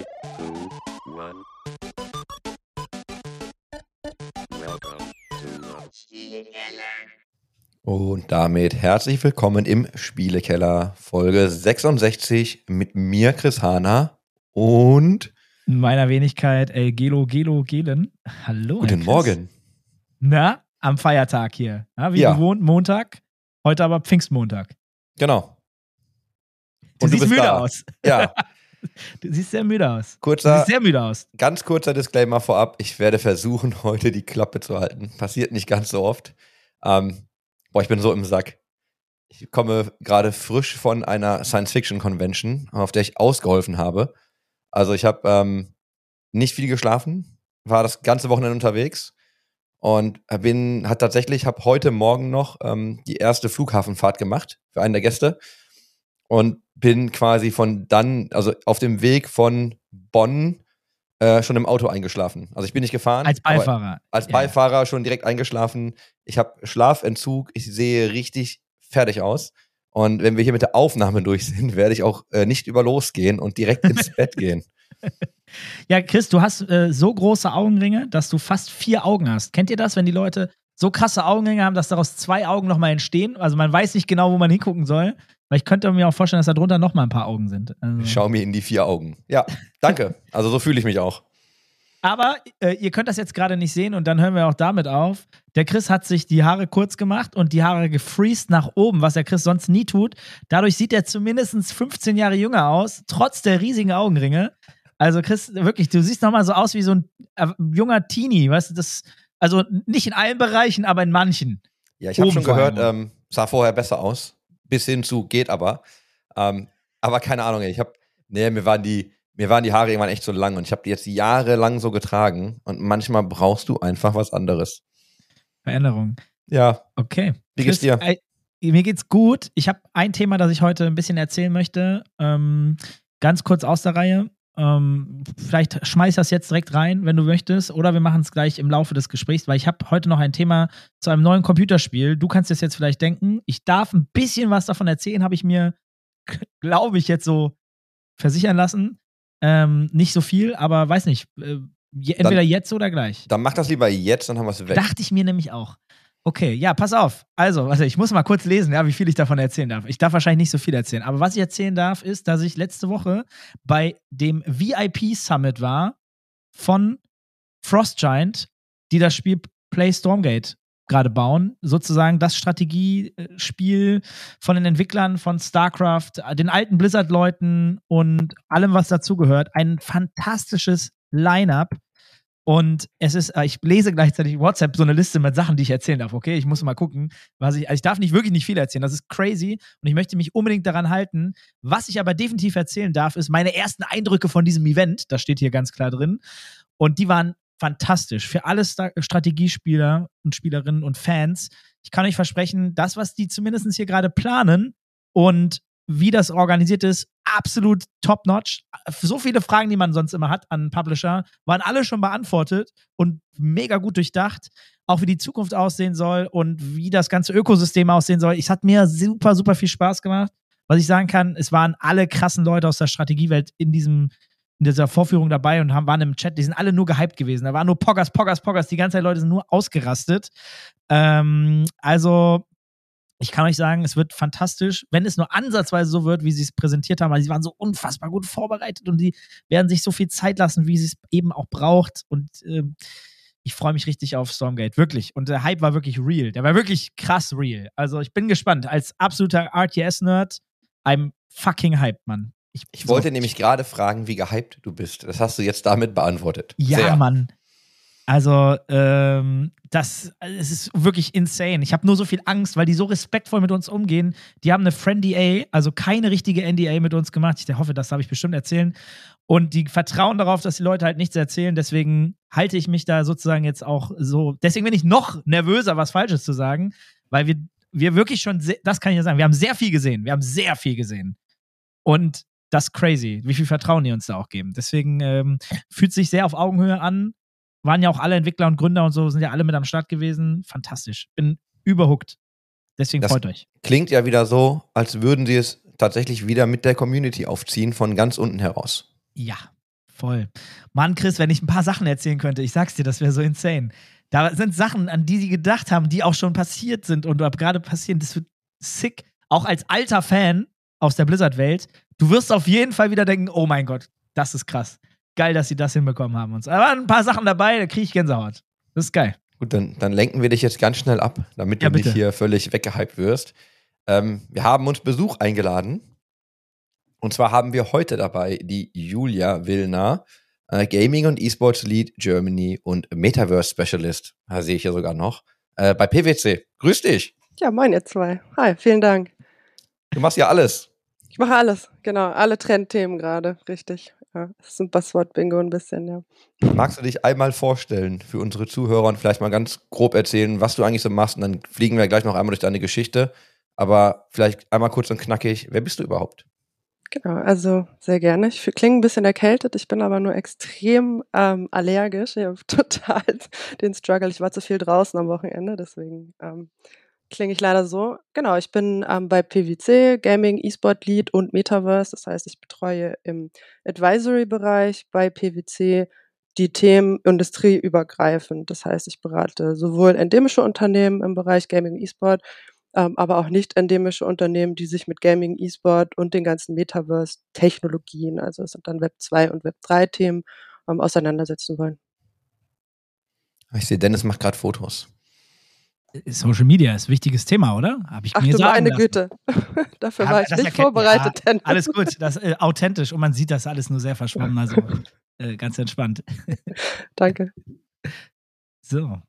Three, two, one. Welcome to Und damit herzlich willkommen im Spielekeller, Folge 66 mit mir, Chris Hahner und In meiner Wenigkeit, ey, Gelo, Gelo, Gelen. Hallo. guten. Morgen. Na, am Feiertag hier. Ja, wie Ja. gewohnt, Montag. Heute aber Pfingstmontag. Genau. Du Und du siehst bist müde da. aus. Ja, Du siehst sehr müde aus. Du kurzer, siehst sehr müde aus. ganz kurzer Disclaimer vorab. Ich werde versuchen, heute die Klappe zu halten. Passiert nicht ganz so oft. Ähm, boah, ich bin so im Sack. Ich komme gerade frisch von einer Science-Fiction-Convention, auf der ich ausgeholfen habe. Also ich habe ähm, nicht viel geschlafen, war das ganze Wochenende unterwegs und bin, hat tatsächlich, habe heute Morgen noch ähm, die erste Flughafenfahrt gemacht für einen der Gäste und bin quasi von dann, also auf dem Weg von Bonn äh, schon im Auto eingeschlafen. Also ich bin nicht gefahren. Als Beifahrer. als Ja, Beifahrer schon direkt eingeschlafen. Ich habe Schlafentzug. Ich sehe richtig fertig aus. Und wenn wir hier mit der Aufnahme durch sind, werde ich auch äh, nicht über losgehen und direkt ins Bett gehen. Ja, Chris, du hast äh, so große Augenringe, dass du fast vier Augen hast. Kennt ihr das, wenn die Leute so krasse Augenringe haben, dass daraus zwei Augen nochmal entstehen? Also man weiß nicht genau, wo man hingucken soll. Weil ich könnte mir auch vorstellen, dass da drunter nochmal ein paar Augen sind. Also. Schau mir in die vier Augen. Ja, danke. Also so fühle ich mich auch. Aber äh, ihr könnt das jetzt gerade nicht sehen und dann hören wir auch damit auf. Der Chris hat sich die Haare kurz gemacht und die Haare gefreezed nach oben, was der Chris sonst nie tut. Dadurch sieht er zumindest 15 Jahre jünger aus, trotz der riesigen Augenringe. Also Chris, wirklich, du siehst nochmal so aus wie so ein äh, junger Teenie, weißt du, das, also nicht in allen Bereichen, aber in manchen. Ja, ich habe schon gehört, ähm, sah vorher besser aus. Bis hin zu geht aber. Ähm, aber keine Ahnung, ich habe, nee, mir waren die, mir waren die Haare irgendwann echt so lang und ich habe die jetzt jahrelang so getragen und manchmal brauchst du einfach was anderes. Veränderung. Ja, Okay. Wie geht's dir? äh, mir geht's gut. Ich habe ein Thema, das ich heute ein bisschen erzählen möchte. Ähm, ganz kurz aus der Reihe. Ähm, vielleicht schmeiß das jetzt direkt rein, wenn du möchtest, oder wir machen es gleich im Laufe des Gesprächs, weil ich habe heute noch ein Thema zu einem neuen Computerspiel. Du kannst es jetzt vielleicht denken. Ich darf ein bisschen was davon erzählen, habe ich mir, glaube ich, jetzt so versichern lassen. Ähm, nicht so viel, aber weiß nicht. Äh, entweder jetzt oder gleich. dann mach das lieber jetzt, dann haben wir es weg. Dachte ich mir nämlich auch. Okay, ja, pass auf. Also, warte, ich muss mal kurz lesen, ja, wie viel ich davon erzählen darf. Ich darf wahrscheinlich nicht so viel erzählen. Aber was ich erzählen darf, ist, dass ich letzte Woche bei dem VIP Summit war von Frostgiant, die das Spiel Play Stormgate gerade bauen. Sozusagen das Strategiespiel von den Entwicklern von StarCraft, den alten Blizzard-Leuten und allem, was dazugehört. Ein fantastisches Line-up. Und es ist, äh, ich lese gleichzeitig WhatsApp so eine Liste mit Sachen, die ich erzählen darf. Okay, ich muss mal gucken, was ich, also ich darf nicht wirklich nicht viel erzählen. Das ist crazy und ich möchte mich unbedingt daran halten. Was ich aber definitiv erzählen darf, ist meine ersten Eindrücke von diesem Event. Das steht hier ganz klar drin. Und die waren fantastisch für alle Strategiespieler und Spielerinnen und Fans. Ich kann euch versprechen, das, was die zumindest hier gerade planen und wie das organisiert ist, absolut top-notch. So viele Fragen, die man sonst immer hat an Publisher, waren alle schon beantwortet und mega gut durchdacht. Auch wie die Zukunft aussehen soll und wie das ganze Ökosystem aussehen soll. Es hat mir super, super viel Spaß gemacht. Was ich sagen kann, es waren alle krassen Leute aus der Strategiewelt in diesem in dieser Vorführung dabei und haben, waren im Chat, die sind alle nur gehypt gewesen. Da waren nur Poggers, Poggers, Poggers. Die ganze Zeit Leute sind nur ausgerastet. Ähm, also, ich kann euch sagen, es wird fantastisch, wenn es nur ansatzweise so wird, wie sie es präsentiert haben. Also, sie waren so unfassbar gut vorbereitet und die werden sich so viel Zeit lassen, wie sie es eben auch braucht. Und ähm, ich freue mich richtig auf Stormgate, wirklich. Und der Hype war wirklich real. Der war wirklich krass real. Also, ich bin gespannt. Als absoluter RTS-Nerd, I'm fucking hyped, Mann. Ich wollte nämlich gerade fragen, wie gehypt du bist. Das hast du jetzt damit beantwortet. Ja, Sehr. Mann. Also, ähm, das es ist wirklich insane. Ich habe nur so viel Angst, weil die so respektvoll mit uns umgehen. Die haben eine Friend-DA, also keine richtige NDA mit uns gemacht. Ich hoffe, das darf ich bestimmt erzählen. Und die vertrauen darauf, dass die Leute halt nichts erzählen. Deswegen halte ich mich da sozusagen jetzt auch so. Deswegen bin ich noch nervöser, was Falsches zu sagen, weil wir, wir wirklich schon, sehr, das kann ich ja sagen, wir haben sehr viel gesehen. Wir haben sehr viel gesehen. Und das ist crazy, wie viel Vertrauen die uns da auch geben. Deswegen ähm, fühlt sich sehr auf Augenhöhe an. Waren ja auch alle Entwickler und Gründer und so, sind ja alle mit am Start gewesen. Fantastisch. Bin überhuckt. Deswegen Das- freut euch. Klingt ja wieder so, als würden sie es tatsächlich wieder mit der Community aufziehen von ganz unten heraus. Ja. Voll. Mann, Chris, wenn ich ein paar Sachen erzählen könnte, ich sag's dir, das wäre so insane. Da sind Sachen, an die sie gedacht haben, die auch schon passiert sind und gerade passieren. Das wird sick. Auch als alter Fan aus der Blizzard-Welt, du wirst auf jeden Fall wieder denken: Oh mein Gott, das ist krass. Geil, dass sie das hinbekommen haben. Und so. Aber ein paar Sachen dabei, da kriege ich Gänsehaut. Das ist geil. Gut, dann, dann lenken wir dich jetzt ganz schnell ab, damit Ja, du nicht bitte. hier völlig weggehypt wirst. Ähm, wir haben uns Besuch eingeladen. Und zwar haben wir heute dabei die Julia Willner, äh, Gaming und E-Sports Lead Germany und Metaverse Specialist, da sehe ich hier sogar noch, äh, bei PwC. Grüß dich. Ja, moin ihr zwei. Hi, vielen Dank. Du machst ja alles. Ich mache alles, genau, alle Trendthemen gerade, richtig. Ja, das ist ein Buzzword-Bingo ein bisschen, ja. Magst du dich einmal vorstellen für unsere Zuhörer und vielleicht mal ganz grob erzählen, was du eigentlich so machst? Und dann fliegen wir gleich noch einmal durch deine Geschichte. Aber vielleicht einmal kurz und knackig, wer bist du überhaupt? Genau, also sehr gerne. Ich klinge ein bisschen erkältet, ich bin aber nur extrem ähm, allergisch. Ich habe total den Struggle. Ich war zu viel draußen am Wochenende, deswegen ähm, klinge ich leider so. Genau, ich bin ähm, bei PwC, Gaming, E-Sport Lead und Metaverse. Das heißt, ich betreue im Advisory-Bereich bei PwC die Themen industrieübergreifend. Das heißt, ich berate sowohl endemische Unternehmen im Bereich Gaming E-Sport, ähm, aber auch nicht endemische Unternehmen, die sich mit Gaming, E-Sport und den ganzen Metaverse-Technologien, also es sind dann Web 2 und Web 3 Themen, ähm, auseinandersetzen wollen. Ich sehe, Dennis macht gerade Fotos. Social Media ist ein wichtiges Thema, oder? Habe ich Ach mir du sagen meine lassen. Güte. Dafür war ich nicht vorbereitet. Ja, alles gut, das äh, authentisch und man sieht das alles nur sehr verschwommen, also äh, ganz entspannt. Danke. So.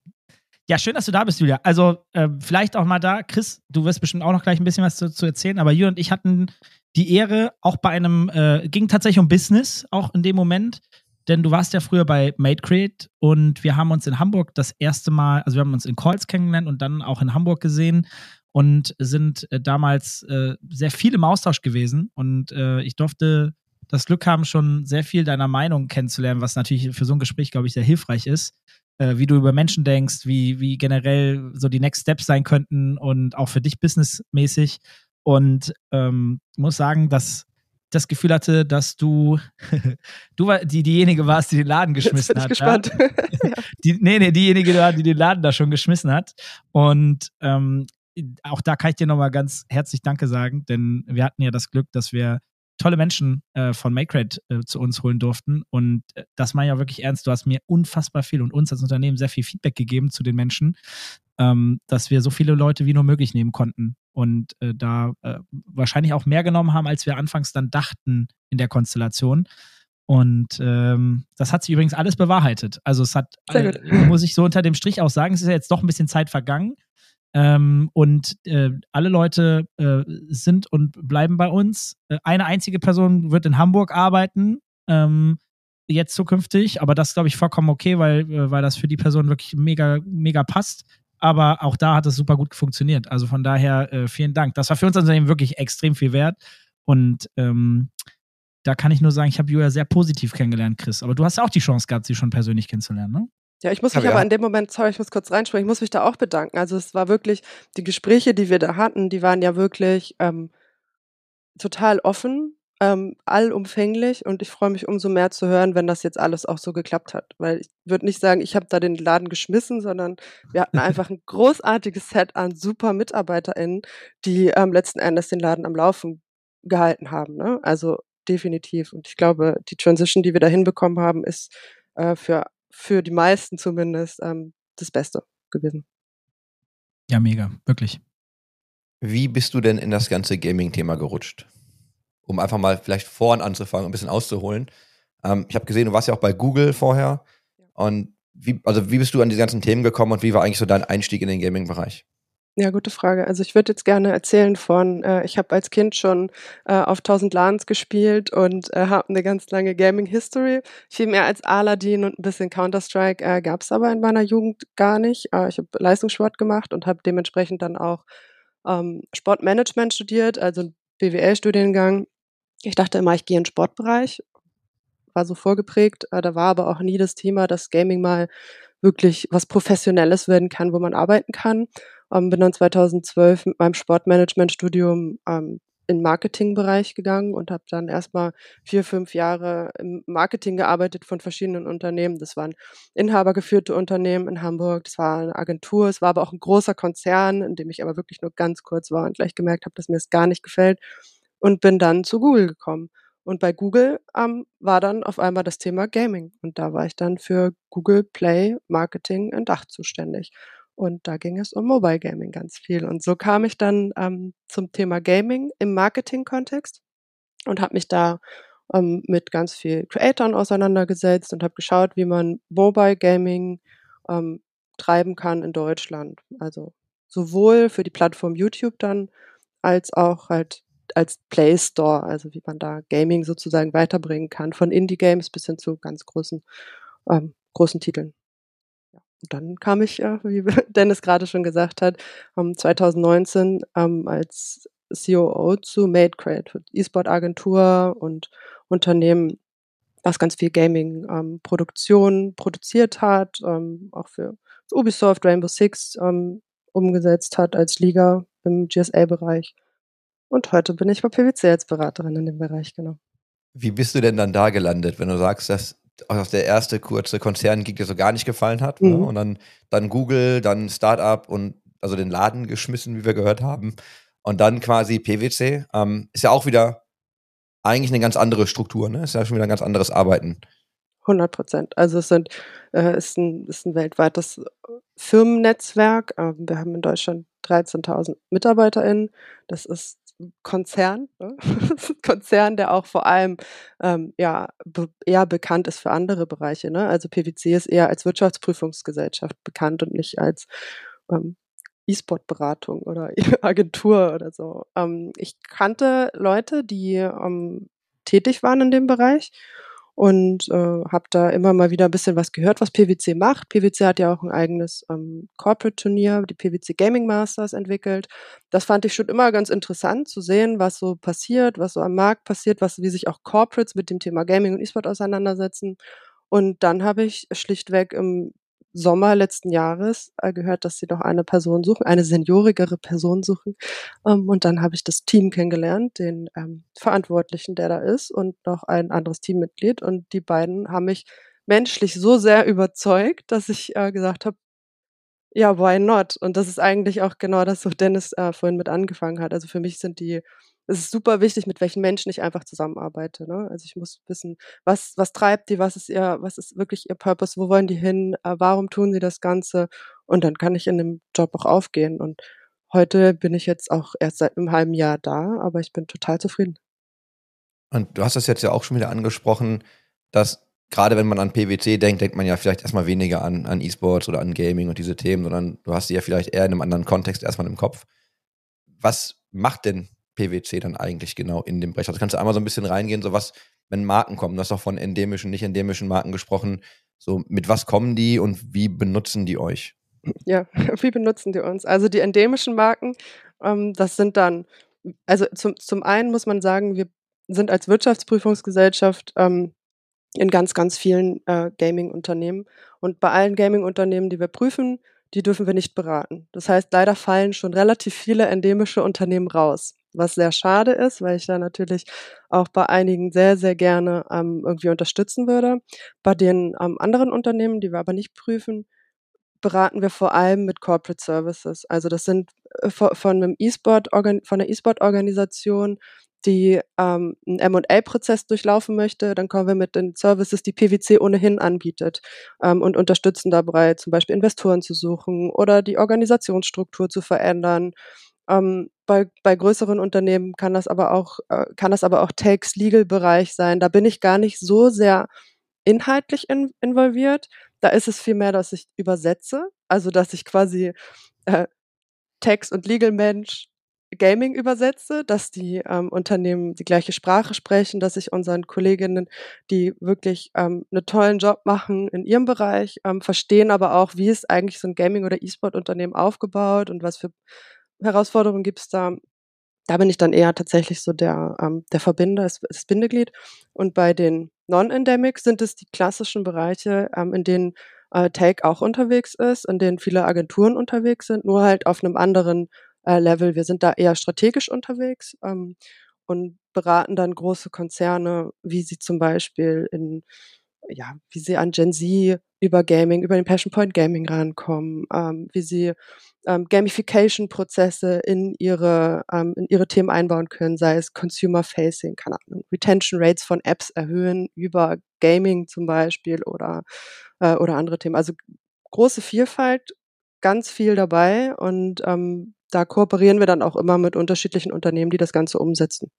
Ja, schön, dass du da bist, Julia. Also, äh, vielleicht auch mal da, Chris, du wirst bestimmt auch noch gleich ein bisschen was zu, zu erzählen, aber Julia und ich hatten die Ehre, auch bei einem, äh, ging tatsächlich um Business, auch in dem Moment, denn du warst ja früher bei MadeCreate und wir haben uns in Hamburg das erste Mal, also wir haben uns in Calls kennengelernt und dann auch in Hamburg gesehen und sind äh, damals äh, sehr viel im Austausch gewesen und äh, ich durfte das Glück haben, schon sehr viel deiner Meinung kennenzulernen, was natürlich für so ein Gespräch, glaube ich, sehr hilfreich ist äh, wie du über Menschen denkst, wie, wie generell so die Next Steps sein könnten und auch für dich businessmäßig. Und ähm, muss sagen, dass das Gefühl hatte, dass du, du war, die, diejenige warst, die den Laden Jetzt geschmissen bin ich hat. gespannt. Ja? Die, nee, nee, diejenige war, die den Laden da schon geschmissen hat. Und ähm, auch da kann ich dir nochmal ganz herzlich Danke sagen, denn wir hatten ja das Glück, dass wir tolle Menschen äh, von MakeRate äh, zu uns holen durften. Und äh, das meine ich auch wirklich ernst. Du hast mir unfassbar viel und uns als Unternehmen sehr viel Feedback gegeben zu den Menschen, ähm, dass wir so viele Leute wie nur möglich nehmen konnten. Und äh, da äh, wahrscheinlich auch mehr genommen haben, als wir anfangs dann dachten in der Konstellation. Und ähm, das hat sich übrigens alles bewahrheitet. Also es hat, äh, muss ich so unter dem Strich auch sagen, es ist ja jetzt doch ein bisschen Zeit vergangen. Ähm, und äh, alle Leute äh, sind und bleiben bei uns. Äh, eine einzige Person wird in Hamburg arbeiten, ähm, jetzt zukünftig, aber das ist, glaube ich, vollkommen okay, weil, äh, weil das für die Person wirklich mega, mega passt. Aber auch da hat es super gut funktioniert. Also von daher äh, vielen Dank. Das war für uns Unternehmen wirklich extrem viel wert. Und ähm, da kann ich nur sagen, ich habe Julia sehr positiv kennengelernt, Chris. Aber du hast ja auch die Chance gehabt, sie schon persönlich kennenzulernen, ne? Ja, ich muss mich aber haben- in dem Moment, sorry, ich muss kurz reinspringen, ich muss mich da auch bedanken. Also es war wirklich, die Gespräche, die wir da hatten, die waren ja wirklich ähm, total offen, ähm, allumfänglich und ich freue mich umso mehr zu hören, wenn das jetzt alles auch so geklappt hat. Weil ich würde nicht sagen, ich habe da den Laden geschmissen, sondern wir hatten einfach ein großartiges Set an super MitarbeiterInnen, die ähm, letzten Endes den Laden am Laufen gehalten haben. Ne? Also definitiv. Und ich glaube, die Transition, die wir da hinbekommen haben, ist äh, für, für die meisten zumindest ähm, das Beste gewesen. Ja, mega, wirklich. Wie bist du denn in das ganze Gaming-Thema gerutscht? Um einfach mal vielleicht vorn anzufangen, ein bisschen auszuholen. Ähm, ich habe gesehen, du warst ja auch bei Google vorher. Und wie, also wie bist du an die ganzen Themen gekommen und wie war eigentlich so dein Einstieg in den Gaming-Bereich? Ja, gute Frage. Also ich würde jetzt gerne erzählen von, äh, ich habe als Kind schon äh, auf 1000 LANs gespielt und äh, habe eine ganz lange Gaming-History. Viel mehr als Aladdin und ein bisschen Counter-Strike äh, gab es aber in meiner Jugend gar nicht. Äh, ich habe Leistungssport gemacht und habe dementsprechend dann auch ähm, Sportmanagement studiert, also einen BWL-Studiengang. Ich dachte immer, ich gehe in den Sportbereich, war so vorgeprägt. Äh, da war aber auch nie das Thema, dass Gaming mal wirklich was Professionelles werden kann, wo man arbeiten kann. Ähm, bin dann 2012 mit meinem Sportmanagement-Studium ähm, in Marketingbereich gegangen und habe dann erstmal vier, fünf Jahre im Marketing gearbeitet von verschiedenen Unternehmen. Das waren inhabergeführte Unternehmen in Hamburg, das war eine Agentur, es war aber auch ein großer Konzern, in dem ich aber wirklich nur ganz kurz war und gleich gemerkt habe, dass mir es gar nicht gefällt und bin dann zu Google gekommen. Und bei Google ähm, war dann auf einmal das Thema Gaming. Und da war ich dann für Google Play Marketing in Dach zuständig. Und da ging es um Mobile Gaming ganz viel. Und so kam ich dann ähm, zum Thema Gaming im Marketing-Kontext und habe mich da ähm, mit ganz viel Creatoren auseinandergesetzt und habe geschaut, wie man Mobile Gaming ähm, treiben kann in Deutschland. Also sowohl für die Plattform YouTube dann als auch halt als Play Store, also wie man da Gaming sozusagen weiterbringen kann, von Indie-Games bis hin zu ganz großen, ähm, großen Titeln dann kam ich, äh, wie Dennis gerade schon gesagt hat, um, 2019 ähm, als COO zu MadeCrate, E-Sport-Agentur und Unternehmen, was ganz viel Gaming-Produktion ähm, produziert hat, ähm, auch für Ubisoft, Rainbow Six ähm, umgesetzt hat als Liga im GSA-Bereich. Und heute bin ich bei PwC als Beraterin in dem Bereich, genau. Wie bist du denn dann da gelandet, wenn du sagst, dass auch der erste kurze Konzern Konzerngig dir so gar nicht gefallen hat. Ne? Mhm. Ne? Und dann, dann Google, dann Startup und also den Laden geschmissen, wie wir gehört haben. Und dann quasi PwC. Ähm, ist ja auch wieder eigentlich eine ganz andere Struktur, ne? Ist ja schon wieder ein ganz anderes Arbeiten. 100 Prozent. Also es sind, äh, ist, ein, ist ein weltweites Firmennetzwerk. Ähm, wir haben in Deutschland 13.000 MitarbeiterInnen. Das ist Konzern, ne? Konzern, der auch vor allem ähm, ja eher bekannt ist für andere Bereiche. Ne? Also PwC ist eher als Wirtschaftsprüfungsgesellschaft bekannt und nicht als ähm, E-Sport-Beratung oder Agentur oder so. Ähm, ich kannte Leute, die ähm, tätig waren in dem Bereich und äh, habe da immer mal wieder ein bisschen was gehört, was PwC macht. PwC hat ja auch ein eigenes ähm, Corporate-Turnier, die PwC Gaming Masters entwickelt. Das fand ich schon immer ganz interessant zu sehen, was so passiert, was so am Markt passiert, was wie sich auch Corporates mit dem Thema Gaming und E-Sport auseinandersetzen. Und dann habe ich schlichtweg im Sommer letzten Jahres äh, gehört, dass sie noch eine Person suchen, eine seniorigere Person suchen. Ähm, und dann habe ich das Team kennengelernt, den ähm, Verantwortlichen, der da ist, und noch ein anderes Teammitglied. Und die beiden haben mich menschlich so sehr überzeugt, dass ich äh, gesagt habe, ja, why not? Und das ist eigentlich auch genau das, wo Dennis äh, vorhin mit angefangen hat. Also für mich sind die es ist super wichtig, mit welchen Menschen ich einfach zusammenarbeite. Ne? Also ich muss wissen, was, was treibt die, was ist ihr, was ist wirklich ihr Purpose, wo wollen die hin, äh, warum tun sie das Ganze? Und dann kann ich in dem Job auch aufgehen. Und heute bin ich jetzt auch erst seit einem halben Jahr da, aber ich bin total zufrieden. Und du hast das jetzt ja auch schon wieder angesprochen, dass gerade wenn man an PwC denkt, denkt man ja vielleicht erstmal weniger an, an E-Sports oder an Gaming und diese Themen, sondern du hast sie ja vielleicht eher in einem anderen Kontext erstmal im Kopf. Was macht denn PwC dann eigentlich genau in dem Bereich? Also kannst du einmal so ein bisschen reingehen, so was, wenn Marken kommen, du hast auch von endemischen, nicht endemischen Marken gesprochen, so mit was kommen die und wie benutzen die euch? Ja, wie benutzen die uns? Also die endemischen Marken, ähm, das sind dann, also zum, zum einen muss man sagen, wir sind als Wirtschaftsprüfungsgesellschaft ähm, in ganz, ganz vielen äh, Gaming-Unternehmen. Und bei allen Gaming-Unternehmen, die wir prüfen, die dürfen wir nicht beraten. Das heißt, leider fallen schon relativ viele endemische Unternehmen raus was sehr schade ist, weil ich da natürlich auch bei einigen sehr, sehr gerne ähm, irgendwie unterstützen würde. Bei den ähm, anderen Unternehmen, die wir aber nicht prüfen, beraten wir vor allem mit Corporate Services. Also das sind äh, von, einem E-Sport, von einer E-Sport-Organisation, die ähm, einen M&A-Prozess durchlaufen möchte, dann kommen wir mit den Services, die PwC ohnehin anbietet ähm, und unterstützen dabei, zum Beispiel Investoren zu suchen oder die Organisationsstruktur zu verändern ähm, bei, bei größeren Unternehmen kann das aber auch, äh, kann das aber auch Tax Legal Bereich sein. Da bin ich gar nicht so sehr inhaltlich in, involviert. Da ist es vielmehr, dass ich übersetze, also dass ich quasi äh, Tax und Legal Mensch Gaming übersetze, dass die ähm, Unternehmen die gleiche Sprache sprechen, dass ich unseren Kolleginnen, die wirklich ähm, einen tollen Job machen in ihrem Bereich, ähm, verstehen aber auch, wie ist eigentlich so ein Gaming- oder E-Sport-Unternehmen aufgebaut und was für Herausforderungen gibt es da? Da bin ich dann eher tatsächlich so der, ähm, der Verbinder, das, Bindeglied. Und bei den Non-Endemics sind es die klassischen Bereiche, ähm, in denen äh, Take auch unterwegs ist, in denen viele Agenturen unterwegs sind, nur halt auf einem anderen äh, Level. Wir sind da eher strategisch unterwegs ähm, und beraten dann große Konzerne, wie sie zum Beispiel in ja, wie sie an Gen Z über Gaming, über den Passion Point Gaming rankommen, ähm, wie sie ähm, Gamification-Prozesse in ihre ähm, in ihre Themen einbauen können, sei es Consumer Facing, keine Ahnung, Retention Rates von Apps erhöhen über Gaming zum Beispiel oder äh, oder andere Themen. Also große Vielfalt, ganz viel dabei und ähm, da kooperieren wir dann auch immer mit unterschiedlichen Unternehmen, die das Ganze umsetzen.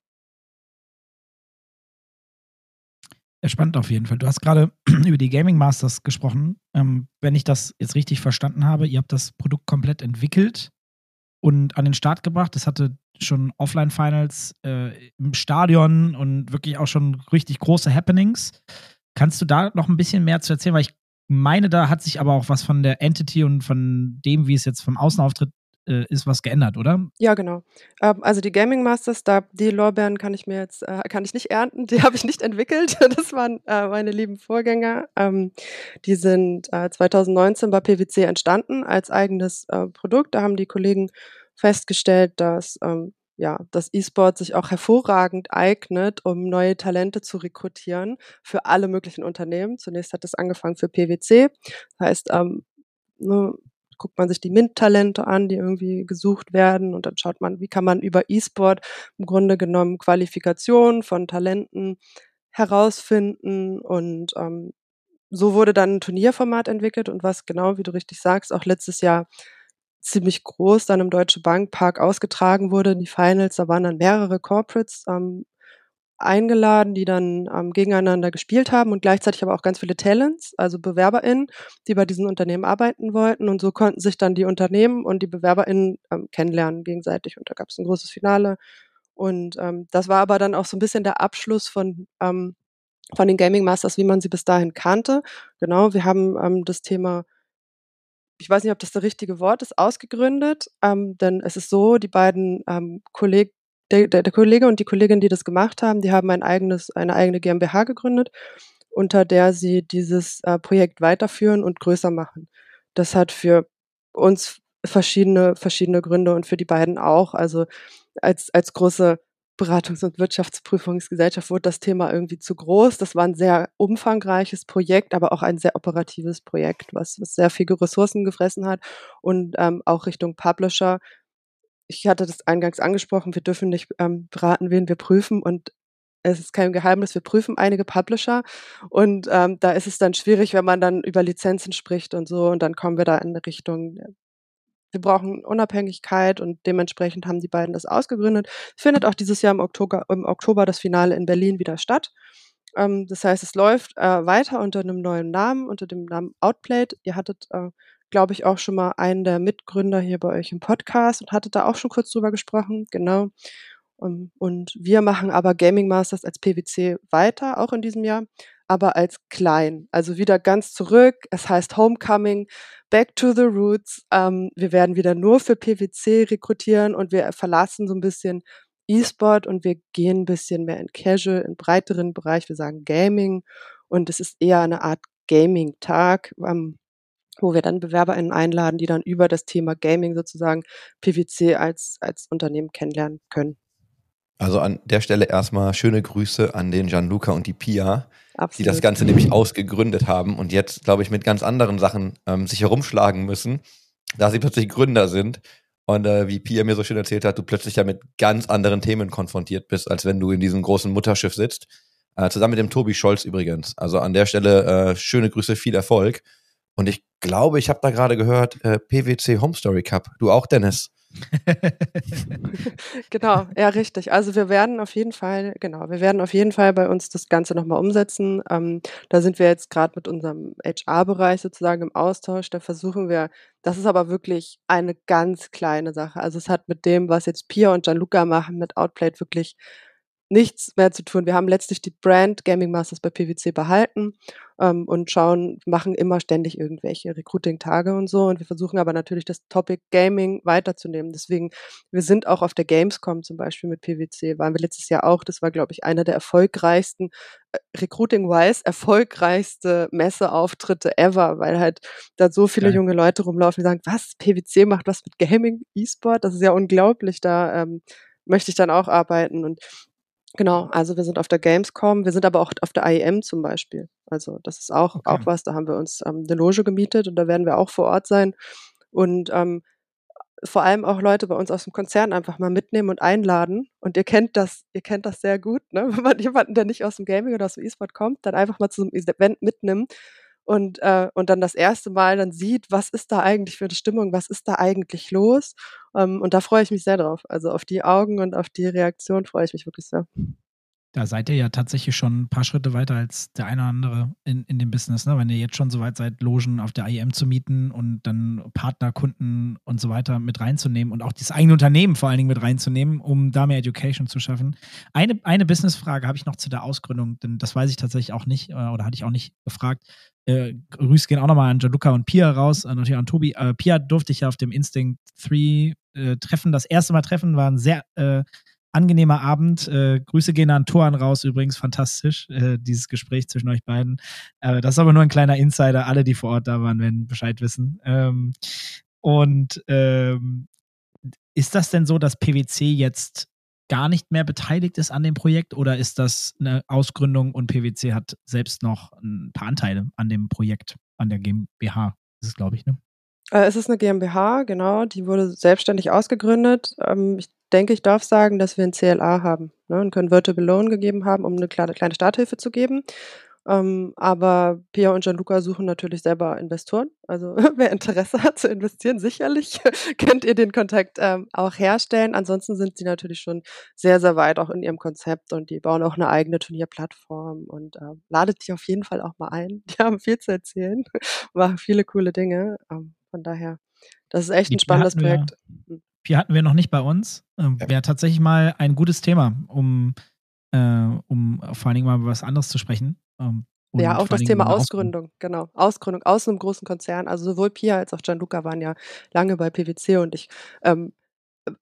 Spannend auf jeden Fall. Du hast gerade über die Gaming Masters gesprochen. Ähm, wenn ich das jetzt richtig verstanden habe, ihr habt das Produkt komplett entwickelt und an den Start gebracht. Es hatte schon Offline-Finals äh, im Stadion und wirklich auch schon richtig große Happenings. Kannst du da noch ein bisschen mehr zu erzählen? Weil ich meine, da hat sich aber auch was von der Entity und von dem, wie es jetzt vom Außenauftritt äh, ist was geändert, oder? Ja, genau. Ähm, also die Gaming Masters, da die Lorbeeren kann ich mir jetzt äh, kann ich nicht ernten, die habe ich nicht entwickelt. Das waren äh, meine lieben Vorgänger. Ähm, die sind 2019 bei PwC entstanden als eigenes Produkt. Da haben die Kollegen festgestellt, dass ähm, ja, das E-Sport sich auch hervorragend eignet, um neue Talente zu rekrutieren für alle möglichen Unternehmen. Zunächst hat es angefangen für PwC. Das heißt, ähm, ne, guckt man sich die MINT-Talente an, die irgendwie gesucht werden und dann schaut man, wie kann man über E-Sport im Grunde genommen Qualifikationen von Talenten herausfinden und ähm, so wurde dann ein Turnierformat entwickelt und was genau, wie du richtig sagst, auch letztes Jahr ziemlich groß dann im Deutsche Bank Park ausgetragen wurde in die Finals. Da waren dann mehrere Corporates ähm, eingeladen, die dann ähm, gegeneinander gespielt haben und gleichzeitig aber auch ganz viele Talents, also BewerberInnen, die bei diesen Unternehmen arbeiten wollten. Und so konnten sich dann die Unternehmen und die BewerberInnen ähm, kennenlernen gegenseitig. Und da gab es ein großes Finale. Und ähm, das war aber dann auch so ein bisschen der Abschluss von, ähm, von den Gaming Masters, wie man sie bis dahin kannte. Genau, wir haben ähm, das Thema ich weiß nicht, ob das das richtige Wort ist, ausgegründet, ähm, denn es ist so, die beiden ähm, Kolleg der, der, der Kollege und die Kollegin, die das gemacht haben, die haben ein eigenes, eine eigene GmbH gegründet, unter der sie dieses äh, Projekt weiterführen und größer machen. Das hat für uns verschiedene, verschiedene Gründe und für die beiden auch. Also als, als große Beratungs- und Wirtschaftsprüfungsgesellschaft wurde das Thema irgendwie zu groß. Das war ein sehr umfangreiches Projekt, aber auch ein sehr operatives Projekt, was, was sehr viele Ressourcen gefressen hat und ähm, auch Richtung Publisher ich hatte das eingangs angesprochen, wir dürfen nicht ähm, beraten, wen wir prüfen und es ist kein Geheimnis, wir prüfen einige Publisher und ähm, da ist es dann schwierig, wenn man dann über Lizenzen spricht und so und dann kommen wir da in eine Richtung, wir brauchen Unabhängigkeit und dementsprechend haben die beiden das ausgegründet. Findet auch dieses Jahr im Oktober, im Oktober das Finale in Berlin wieder statt. Ähm, das heißt, es läuft äh, weiter unter einem neuen Namen, unter dem Namen Outplayed. Ihr hattet äh, glaube ich, auch schon mal einen der Mitgründer hier bei euch im Podcast und hatte da auch schon kurz drüber gesprochen, genau. Um, und wir machen aber Gaming Masters als PwC weiter, auch in diesem Jahr, aber als klein. Also wieder ganz zurück. Es heißt Homecoming, Back to the Roots. Ähm, wir werden wieder nur für PwC rekrutieren und wir verlassen so ein bisschen E-Sport und wir gehen ein bisschen mehr in Casual, in breiteren Bereich. Wir sagen Gaming und es ist eher eine Art Gaming-Tag. Ähm, wo wir dann BewerberInnen einladen, die dann über das Thema Gaming sozusagen PwC als, als Unternehmen kennenlernen können. Also an der Stelle erstmal schöne Grüße an den Gianluca und die Pia, Absolut. die das Ganze nämlich ausgegründet haben und jetzt, glaube ich, mit ganz anderen Sachen ähm, sich herumschlagen müssen, da sie plötzlich Gründer sind. Und äh, wie Pia mir so schön erzählt hat, du plötzlich ja mit ganz anderen Themen konfrontiert bist, als wenn du in diesem großen Mutterschiff sitzt. Äh, zusammen mit dem Tobi Scholz übrigens. Also an der Stelle äh, schöne Grüße, viel Erfolg. Und ich glaube, ich habe da gerade gehört, äh, PwC Home Story Cup. Du auch, Dennis? genau, ja, richtig. Also wir werden auf jeden Fall, genau, wir werden auf jeden Fall bei uns das Ganze nochmal umsetzen. Ähm, da sind wir jetzt gerade mit unserem HR-Bereich sozusagen im Austausch. Da versuchen wir, das ist aber wirklich eine ganz kleine Sache. Also es hat mit dem, was jetzt Pia und Gianluca machen, mit Outplate wirklich nichts mehr zu tun. Wir haben letztlich die Brand Gaming Masters bei PwC behalten ähm, und schauen, machen immer ständig irgendwelche Recruiting-Tage und so. Und wir versuchen aber natürlich das Topic Gaming weiterzunehmen. Deswegen, wir sind auch auf der Gamescom zum Beispiel mit PwC, waren wir letztes Jahr auch. Das war, glaube ich, einer der erfolgreichsten, äh, recruiting-wise, erfolgreichste Messeauftritte ever, weil halt da so viele Geil. junge Leute rumlaufen, die sagen, was, PwC macht was mit Gaming, E-Sport? Das ist ja unglaublich. Da ähm, möchte ich dann auch arbeiten. Und Genau, also wir sind auf der Gamescom, wir sind aber auch auf der IEM zum Beispiel. Also das ist auch, Okay. auch was, da haben wir uns ähm, eine Loge gemietet und da werden wir auch vor Ort sein. Und ähm, vor allem auch Leute bei uns aus dem Konzern einfach mal mitnehmen und einladen. Und ihr kennt das, ihr kennt das sehr gut, ne? Wenn man jemanden, der nicht aus dem Gaming oder aus dem E-Sport kommt, dann einfach mal zu einem Event mitnimmt und, äh, und dann das erste Mal dann sieht, was ist da eigentlich für eine Stimmung, was ist da eigentlich los. Ähm, und da freue ich mich sehr drauf. Also auf die Augen und auf die Reaktion freue ich mich wirklich sehr. Da seid ihr ja tatsächlich schon ein paar Schritte weiter als der eine oder andere in, in dem Business, ne? Wenn ihr jetzt schon so weit seid, Logen auf der IEM zu mieten und dann Partner, Kunden und so weiter mit reinzunehmen und auch das eigene Unternehmen vor allen Dingen mit reinzunehmen, um da mehr Education zu schaffen. Eine, eine Businessfrage habe ich noch zu der Ausgründung, denn das weiß ich tatsächlich auch nicht äh, oder hatte ich auch nicht gefragt. Äh, Grüße gehen auch nochmal an Gianluca und Pia raus, äh, natürlich an Tobi. Äh, Pia durfte ich ja auf dem Instinct 3 äh, treffen. Das erste Mal treffen war ein sehr äh, angenehmer Abend. Äh, Grüße gehen an Toran raus, übrigens fantastisch, äh, dieses Gespräch zwischen euch beiden. Das ist aber nur ein kleiner Insider. Alle, die vor Ort da waren, werden Bescheid wissen. Ähm, und ähm, ist das denn so, dass PwC jetzt gar nicht mehr beteiligt ist an dem Projekt oder ist das eine Ausgründung und PwC hat selbst noch ein paar Anteile an dem Projekt, an der GmbH? Das ist, glaube ich, ne? Äh, es ist eine GmbH, genau, die wurde selbstständig ausgegründet. Ähm, ich denke, ich darf sagen, dass wir ein CLA haben, ne, einen Convertible Loan gegeben haben, um eine kleine Starthilfe zu geben. Ähm, aber Pia und Gianluca suchen natürlich selber Investoren. Also wer Interesse hat zu investieren, sicherlich könnt ihr den Kontakt ähm, auch herstellen. Ansonsten sind sie natürlich schon sehr, sehr weit auch in ihrem Konzept und die bauen auch eine eigene Turnierplattform und äh, ladet die auf jeden Fall auch mal ein. Die haben viel zu erzählen, machen viele coole Dinge. Ähm, von daher, das ist echt ein spannendes wir- Projekt. Vier hatten wir noch nicht bei uns. Ähm. Wäre tatsächlich mal ein gutes Thema, um, äh, um vor allen Dingen mal über was anderes zu sprechen. Ähm, Ja, auch das Thema eine Ausgründung, genau. Ausgründung aus einem großen Konzern. Also sowohl Pia als auch Gianluca waren ja lange bei PwC und ich, ähm,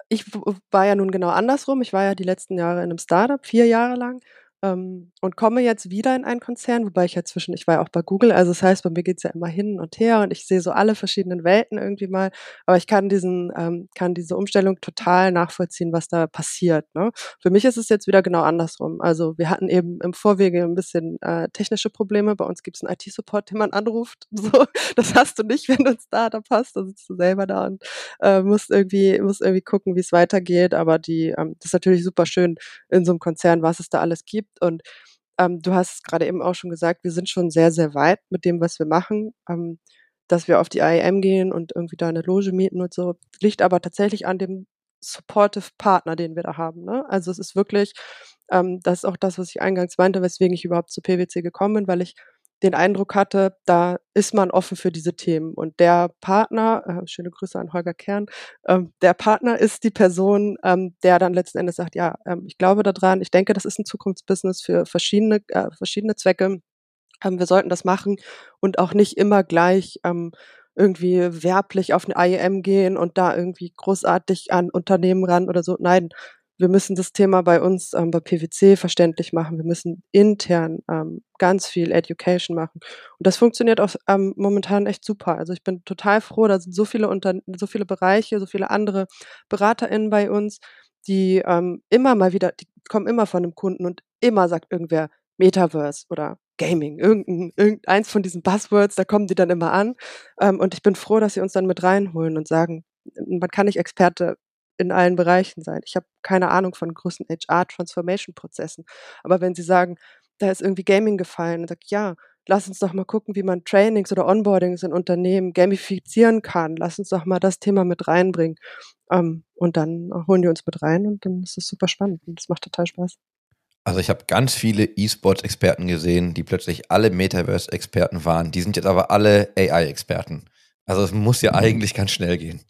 ich war ja nun genau andersrum. Ich war ja die letzten Jahre in einem Startup, vier Jahre lang. Ähm, und komme jetzt wieder in einen Konzern, wobei ich ja zwischen, ich war ja auch bei Google, also das heißt, bei mir geht's ja immer hin und her und ich sehe so alle verschiedenen Welten irgendwie mal, aber ich kann diesen, ähm, kann diese Umstellung total nachvollziehen, was da passiert. Ne? Für mich ist es jetzt wieder genau andersrum. Also wir hatten eben im Vorwege ein bisschen äh, technische Probleme. Bei uns gibt es einen IT-Support, den man anruft. So, das hast du nicht, wenn du ein Startup hast. Da sitzt du selber da und äh, musst irgendwie, musst irgendwie gucken, wie es weitergeht. Aber die, ähm, das ist natürlich super schön in so einem Konzern, was es da alles gibt. Und ähm, du hast gerade eben auch schon gesagt, wir sind schon sehr, sehr weit mit dem, was wir machen. Ähm, dass wir auf die IEM gehen und irgendwie da eine Loge mieten und so, liegt aber tatsächlich an dem supportive Partner, den wir da haben. Ne? Also es ist wirklich, ähm, das ist auch das, was ich eingangs meinte, weswegen ich überhaupt zu PwC gekommen bin, weil ich den Eindruck hatte, da ist man offen für diese Themen. Und der Partner, äh, schöne Grüße an Holger Kern, ähm, der Partner ist die Person, ähm, der dann letzten Endes sagt, ja, ähm, ich glaube daran, ich denke, das ist ein Zukunftsbusiness für verschiedene, äh, verschiedene Zwecke. Ähm, wir sollten das machen und auch nicht immer gleich ähm, irgendwie werblich auf eine IEM gehen und da irgendwie großartig an Unternehmen ran oder so. Nein, wir müssen das Thema bei uns ähm, bei PwC verständlich machen. Wir müssen intern ähm, ganz viel Education machen. Und das funktioniert auch ähm, momentan echt super. Also ich bin total froh, da sind so viele Unter so viele Bereiche, so viele andere BeraterInnen bei uns, die ähm, immer mal wieder, die kommen immer von einem Kunden und immer sagt irgendwer Metaverse oder Gaming, irgendein, irgendeins von diesen Buzzwords, da kommen die dann immer an. Ähm, und ich bin froh, dass sie uns dann mit reinholen und sagen, man kann nicht Experte in allen Bereichen sein. Ich habe keine Ahnung von großen HR-Transformation-Prozessen. Aber wenn sie sagen, da ist irgendwie Gaming gefallen, dann sag ich, ja, lass uns doch mal gucken, wie man Trainings oder Onboardings in Unternehmen gamifizieren kann. Lass uns doch mal das Thema mit reinbringen. Ähm, und dann holen die uns mit rein und dann ist es super spannend und das macht total Spaß. Also ich habe ganz viele E-Sports-Experten gesehen, die plötzlich alle Metaverse-Experten waren. Die sind jetzt aber alle AI-Experten. Also es muss ja eigentlich ganz schnell gehen.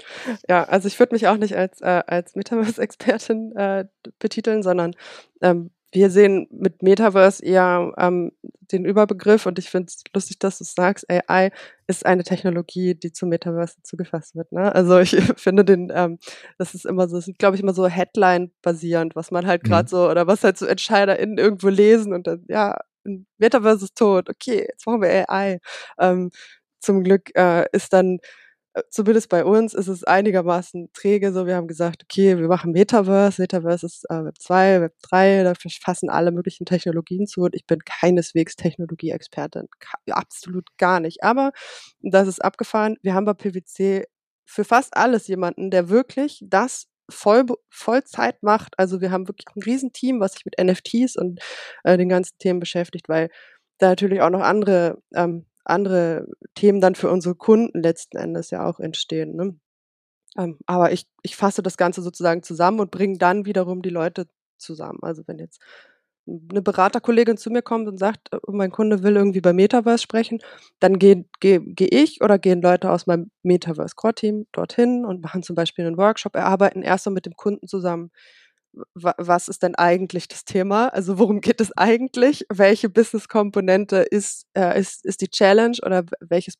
Ja, also ich würde mich auch nicht als, äh, als Metaverse-Expertin äh, betiteln, sondern ähm, wir sehen mit Metaverse eher ähm, den Überbegriff und ich finde es lustig, dass du sagst, AI ist eine Technologie, die zum Metaverse zugefasst wird. Ne? Also ich finde den, ähm, das ist immer so, das sind glaube ich immer so Headline-basierend, was man halt gerade Mhm. so oder was halt so EntscheiderInnen irgendwo lesen und dann, ja, Metaverse ist tot, okay, jetzt machen wir AI. Ähm, zum Glück äh, ist dann äh, zumindest bei uns ist es einigermaßen träge. So, wir haben gesagt, okay, wir machen Metaverse. Metaverse ist äh, Web 2, Web 3, da fassen alle möglichen Technologien zu und ich bin keineswegs Technologieexpertin. Absolut gar nicht. Aber das ist abgefahren. Wir haben bei PwC für fast alles jemanden, der wirklich das voll, Vollzeit macht. Also wir haben wirklich ein Riesenteam, was sich mit NFTs und äh, den ganzen Themen beschäftigt, weil da natürlich auch noch andere ähm, andere Themen dann für unsere Kunden letzten Endes ja auch entstehen. Ne? Ähm, aber ich, ich fasse das Ganze sozusagen zusammen und bringe dann wiederum die Leute zusammen. Also wenn jetzt eine Beraterkollegin zu mir kommt und sagt, äh, mein Kunde will irgendwie bei Metaverse sprechen, dann gehe geh, geh ich oder gehen Leute aus meinem Metaverse Core Team dorthin und machen zum Beispiel einen Workshop, erarbeiten erst mal mit dem Kunden zusammen, was ist denn eigentlich das Thema? Also worum geht es eigentlich? Welche Business-Komponente ist, äh, ist, ist die Challenge oder welches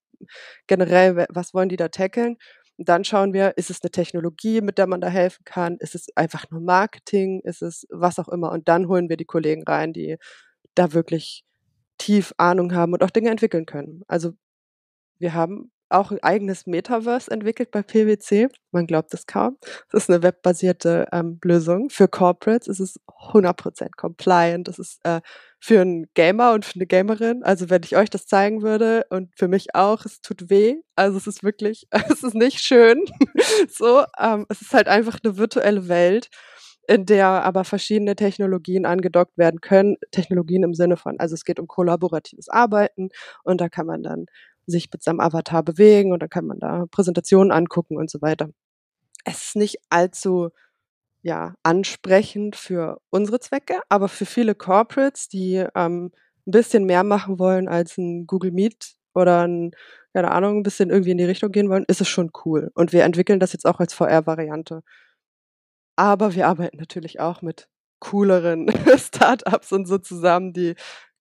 generell, was wollen die da tackeln? Und dann schauen wir, ist es eine Technologie, mit der man da helfen kann? Ist es einfach nur Marketing? Ist es was auch immer? Und dann holen wir die Kollegen rein, die da wirklich tief Ahnung haben und auch Dinge entwickeln können. Also wir haben auch ein eigenes Metaverse entwickelt bei PwC. Man glaubt es kaum. Es ist eine webbasierte ähm, Lösung. Für Corporates ist es 100% compliant. Das ist äh, für einen Gamer und für eine Gamerin. Also wenn ich euch das zeigen würde und für mich auch, es tut weh. Also es ist wirklich, es ist nicht schön. so, ähm, es ist halt einfach eine virtuelle Welt in der aber verschiedene Technologien angedockt werden können. Technologien im Sinne von, also es geht um kollaboratives Arbeiten und da kann man dann sich mit seinem Avatar bewegen und dann kann man da Präsentationen angucken und so weiter. Es ist nicht allzu ja, ansprechend für unsere Zwecke, aber für viele Corporates, die ähm, ein bisschen mehr machen wollen als ein Google Meet oder ein, keine Ahnung, ein bisschen irgendwie in die Richtung gehen wollen, ist es schon cool. Und wir entwickeln das jetzt auch als VR-Variante. Aber wir arbeiten natürlich auch mit cooleren Startups und so zusammen, die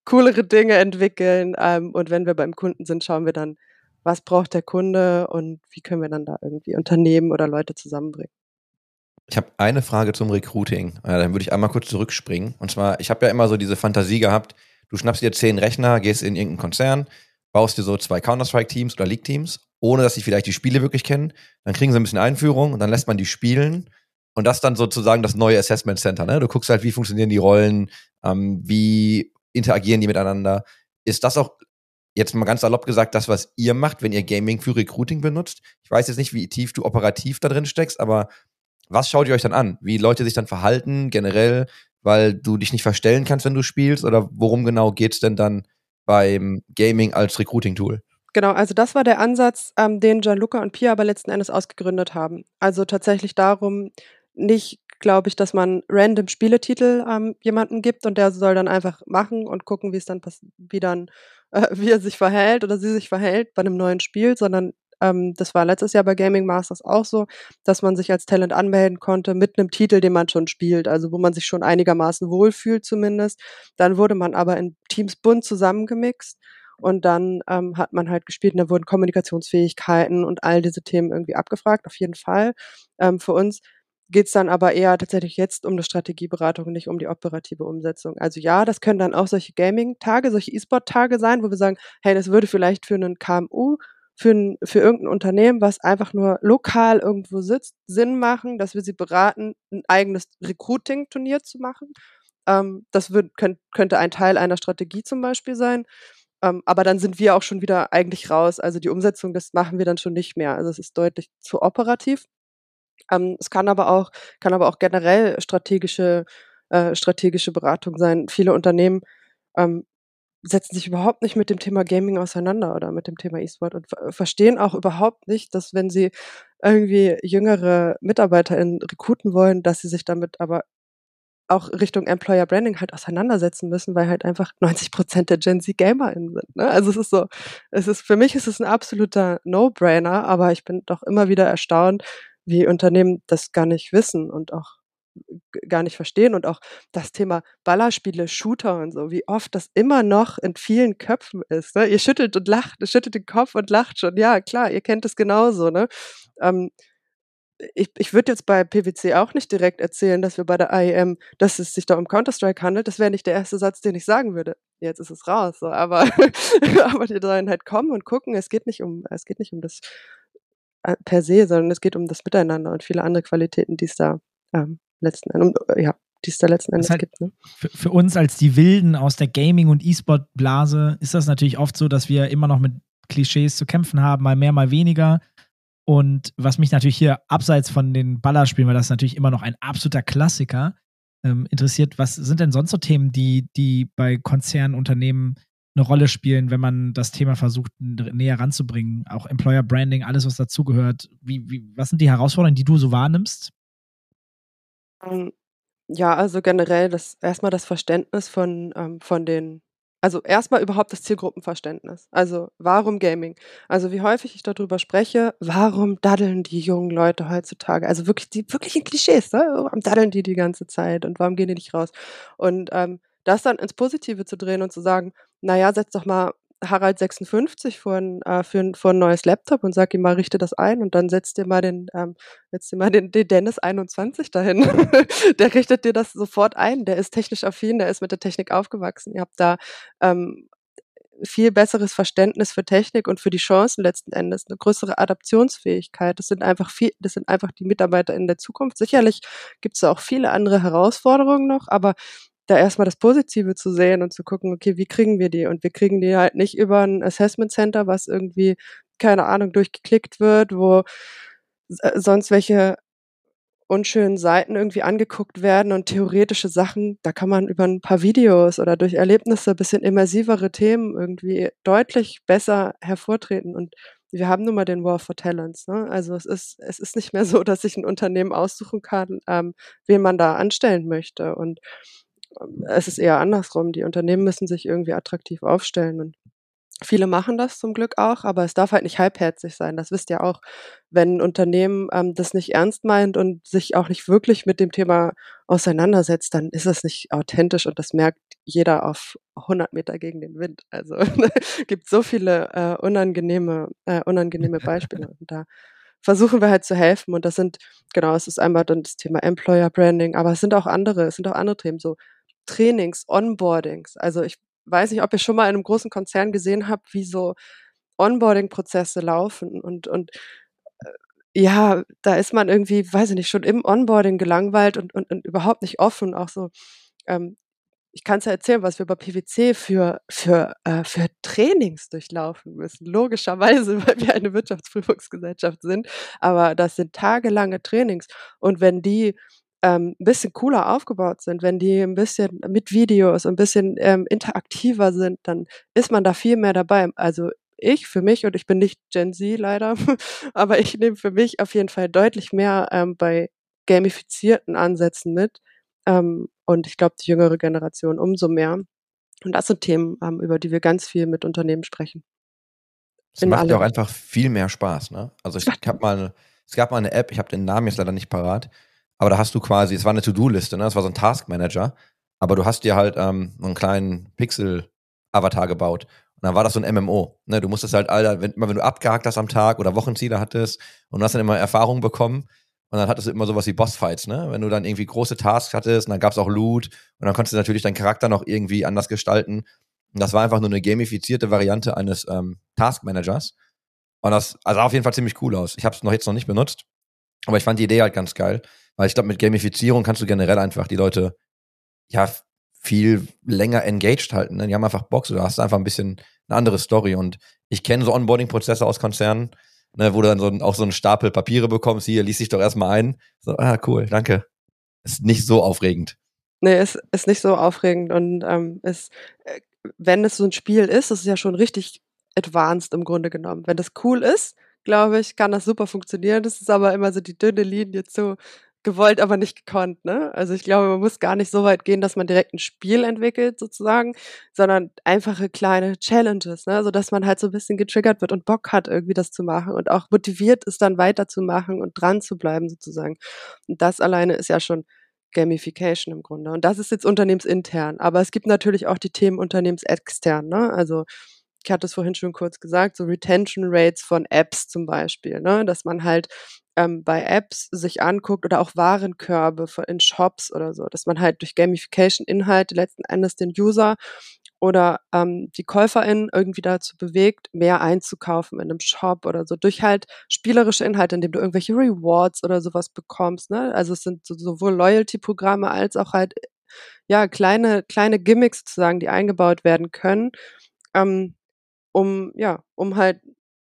coolere Dinge entwickeln. Ähm, und wenn wir beim Kunden sind, schauen wir dann, was braucht der Kunde und wie können wir dann da irgendwie Unternehmen oder Leute zusammenbringen. Ich habe eine Frage zum Recruiting. Äh, dann würde ich einmal kurz zurückspringen. Und zwar, ich habe ja immer so diese Fantasie gehabt, du schnappst dir zehn Rechner, gehst in irgendeinen Konzern, baust dir so zwei Counter-Strike-Teams oder League-Teams, ohne dass sie vielleicht die Spiele wirklich kennen. Dann kriegen sie ein bisschen Einführung und dann lässt man die spielen. Und das dann sozusagen das neue Assessment Center. Ne? Du guckst halt, wie funktionieren die Rollen, ähm, wie interagieren die miteinander. Ist das auch jetzt mal ganz salopp gesagt, das, was ihr macht, wenn ihr Gaming für Recruiting benutzt? Ich weiß jetzt nicht, wie tief du operativ da drin steckst, aber was schaut ihr euch dann an? Wie Leute sich dann verhalten, generell, weil du dich nicht verstellen kannst, wenn du spielst? Oder worum genau geht's denn dann beim Gaming als Recruiting-Tool? Genau, also das war der Ansatz, ähm, den Gianluca und Pia aber letzten Endes ausgegründet haben. Also tatsächlich darum, nicht, glaube ich, dass man random Spieletitel ähm, jemandem gibt und der soll dann einfach machen und gucken, wie es dann passiert, wie dann, äh, wie er sich verhält oder sie sich verhält bei einem neuen Spiel, sondern ähm, das war letztes Jahr bei Gaming Masters auch so, dass man sich als Talent anmelden konnte mit einem Titel, den man schon spielt, also wo man sich schon einigermaßen wohlfühlt zumindest. Dann wurde man aber in Teams bunt zusammengemixt und dann ähm, hat man halt gespielt und da wurden Kommunikationsfähigkeiten und all diese Themen irgendwie abgefragt, auf jeden Fall. Ähm, für uns geht's dann aber eher tatsächlich jetzt um eine Strategieberatung, nicht um die operative Umsetzung. Also ja, das können dann auch solche Gaming-Tage, solche E-Sport-Tage sein, wo wir sagen, hey, das würde vielleicht für einen KMU, für, ein, für irgendein Unternehmen, was einfach nur lokal irgendwo sitzt, Sinn machen, dass wir sie beraten, ein eigenes Recruiting-Turnier zu machen. Ähm, das wird, könnt, könnte ein Teil einer Strategie zum Beispiel sein. Ähm, aber dann sind wir auch schon wieder eigentlich raus. Also die Umsetzung, das machen wir dann schon nicht mehr. Also es ist deutlich zu operativ. Ähm, es kann aber auch, kann aber auch generell strategische, äh, strategische Beratung sein. Viele Unternehmen ähm, setzen sich überhaupt nicht mit dem Thema Gaming auseinander oder mit dem Thema E-Sport und ver verstehen auch überhaupt nicht, dass wenn sie irgendwie jüngere MitarbeiterInnen rekruten wollen, dass sie sich damit aber auch Richtung Employer Branding halt auseinandersetzen müssen, weil halt einfach 90 Prozent der Gen Z GamerInnen sind. Ne? Also es ist so, es ist, für mich ist es ein absoluter No-Brainer, aber ich bin doch immer wieder erstaunt, wie Unternehmen das gar nicht wissen und auch gar nicht verstehen. Und auch das Thema Ballerspiele, Shooter und so, wie oft das immer noch in vielen Köpfen ist. Ne? Ihr schüttelt und lacht, schüttelt den Kopf und lacht schon. Ja, klar, ihr kennt es genauso. Ne? Ähm, ich, ich würde jetzt bei PwC auch nicht direkt erzählen, dass wir bei der IEM, dass es sich da um Counter-Strike handelt. Das wäre nicht der erste Satz, den ich sagen würde. Jetzt ist es raus. So. Aber, aber die sollen halt kommen und gucken. Es geht nicht um, es geht nicht um das per se, sondern es geht um das Miteinander und viele andere Qualitäten, die es da ähm, letzten Endes, um, ja, die es da letzten Endes halt- gibt. Ne? für, für uns als die Wilden aus der Gaming- und E-Sport-Blase ist das natürlich oft so, dass wir immer noch mit Klischees zu kämpfen haben, mal mehr, mal weniger. Und was mich natürlich hier abseits von den Ballerspielen, weil das ist natürlich immer noch ein absoluter Klassiker, ähm, interessiert, was sind denn sonst so Themen, die, die bei Konzernen, Unternehmen eine Rolle spielen, wenn man das Thema versucht, näher ranzubringen? Auch Employer Branding, alles, was dazugehört. Wie, wie, was sind die Herausforderungen, die du so wahrnimmst? Ähm, Ja, also generell das erstmal das Verständnis von, ähm, von den, also erstmal überhaupt das Zielgruppenverständnis. Also warum Gaming? Also wie häufig ich darüber spreche, warum daddeln die jungen Leute heutzutage? Also wirklich die wirklichen Klischees, ne? Warum daddeln die die ganze Zeit und warum gehen die nicht raus? Und ähm, das dann ins Positive zu drehen und zu sagen, naja, setz doch mal Harald 56 vor ein, äh, für, ein, vor ein neues Laptop und sag ihm mal, richte das ein und dann setzt dir mal den, ähm, setzt dir mal den, den Dennis 21 dahin. der richtet dir das sofort ein. Der ist technisch affin, der ist mit der Technik aufgewachsen. Ihr habt da ähm, viel besseres Verständnis für Technik und für die Chancen letzten Endes, eine größere Adaptionsfähigkeit. Das sind einfach viel, das sind einfach die Mitarbeiter in der Zukunft. Sicherlich gibt es auch viele andere Herausforderungen noch, aber da erstmal das Positive zu sehen und zu gucken, okay, wie kriegen wir die? Und wir kriegen die halt nicht über ein Assessment Center, was irgendwie, keine Ahnung, durchgeklickt wird, wo äh, sonst welche unschönen Seiten irgendwie angeguckt werden und theoretische Sachen, da kann man über ein paar Videos oder durch Erlebnisse ein bisschen immersivere Themen irgendwie deutlich besser hervortreten. Und wir haben nun mal den War for Talents. Ne? Also es ist, es ist nicht mehr so, dass sich ein Unternehmen aussuchen kann, ähm, wen man da anstellen möchte. Und es ist eher andersrum. Die Unternehmen müssen sich irgendwie attraktiv aufstellen. Und viele machen das zum Glück auch, aber es darf halt nicht halbherzig sein. Das wisst ihr auch, wenn ein Unternehmen ähm, das nicht ernst meint und sich auch nicht wirklich mit dem Thema auseinandersetzt, dann ist es nicht authentisch und das merkt jeder auf 100 Meter gegen den Wind. Also gibt so viele äh, unangenehme, äh, unangenehme Beispiele. Und da versuchen wir halt zu helfen. Und das sind, genau, es ist einmal dann das Thema Employer Branding, aber es sind auch andere, es sind auch andere Themen, so Trainings, Onboardings. Also ich weiß nicht, ob ihr schon mal in einem großen Konzern gesehen habt, wie so Onboarding-Prozesse laufen und, und äh, ja, da ist man irgendwie, weiß ich nicht, schon im Onboarding gelangweilt und, und, und überhaupt nicht offen. Auch so, ähm, ich kann es ja erzählen, was wir bei PwC für, für, äh, für Trainings durchlaufen müssen. Logischerweise, weil wir eine Wirtschaftsprüfungsgesellschaft sind. Aber das sind tagelange Trainings. Und wenn die ähm, ein bisschen cooler aufgebaut sind, wenn die ein bisschen mit Videos, ein bisschen ähm, interaktiver sind, dann ist man da viel mehr dabei. Also ich für mich, und ich bin nicht Gen Z leider, aber ich nehme für mich auf jeden Fall deutlich mehr ähm, bei gamifizierten Ansätzen mit. Ähm, und ich glaube, die jüngere Generation umso mehr. Und das sind Themen, ähm, über die wir ganz viel mit Unternehmen sprechen. Es macht ja auch einfach viel mehr Spaß, ne? Also ich habe mal, es gab mal eine App, ich habe den Namen jetzt leider nicht parat, aber da hast du quasi, es war eine To-Do-Liste, ne? Es war so ein Task-Manager, aber du hast dir halt ähm, einen kleinen Pixel-Avatar gebaut. Und dann war das so ein MMO. Ne? Du musstest halt, Alter, wenn, immer wenn du abgehakt hast am Tag oder Wochenziele hattest und du hast dann immer Erfahrung bekommen und dann hattest du immer sowas wie Bossfights, ne? Wenn du dann irgendwie große Tasks hattest und dann gab's auch Loot und dann konntest du natürlich deinen Charakter noch irgendwie anders gestalten. Und das war einfach nur eine gamifizierte Variante eines ähm, Task-Managers. Und das also sah auf jeden Fall ziemlich cool aus. Ich habe es noch jetzt noch nicht benutzt, aber ich fand die Idee halt ganz geil, weil ich glaube, mit Gamifizierung kannst du generell einfach die Leute ja viel länger engaged halten. Ne? Die haben einfach Bock, da hast du einfach ein bisschen eine andere Story. Und ich kenne so Onboarding-Prozesse aus Konzernen, ne, wo du dann so auch so einen Stapel Papiere bekommst, hier, lies dich doch erstmal ein. So, ah, cool, danke. Ist nicht so aufregend. Nee, es ist nicht so aufregend und ähm, ist, äh, wenn es so ein Spiel ist, ist ja schon richtig advanced im Grunde genommen. Wenn das cool ist, glaube ich, kann das super funktionieren. Das ist aber immer so die dünne Linie zu gewollt, aber nicht gekonnt. Ne? Also ich glaube, man muss gar nicht so weit gehen, dass man direkt ein Spiel entwickelt sozusagen, sondern einfache kleine Challenges, ne? sodass man halt so ein bisschen getriggert wird und Bock hat, irgendwie das zu machen und auch motiviert ist, dann weiterzumachen und dran zu bleiben sozusagen. Und das alleine ist ja schon Gamification im Grunde. Und das ist jetzt unternehmensintern. Aber es gibt natürlich auch die Themen unternehmensextern. Ne? Also ich hatte es vorhin schon kurz gesagt, so Retention Rates von Apps zum Beispiel, ne? dass man halt ähm, bei Apps sich anguckt oder auch Warenkörbe in Shops oder so, dass man halt durch Gamification Inhalte letzten Endes den User oder ähm, die Käuferin irgendwie dazu bewegt, mehr einzukaufen in einem Shop oder so, durch halt spielerische Inhalte, indem du irgendwelche Rewards oder sowas bekommst. Ne? Also es sind so, sowohl Loyalty-Programme als auch halt ja kleine kleine Gimmicks sozusagen, die eingebaut werden können, ähm, um ja um halt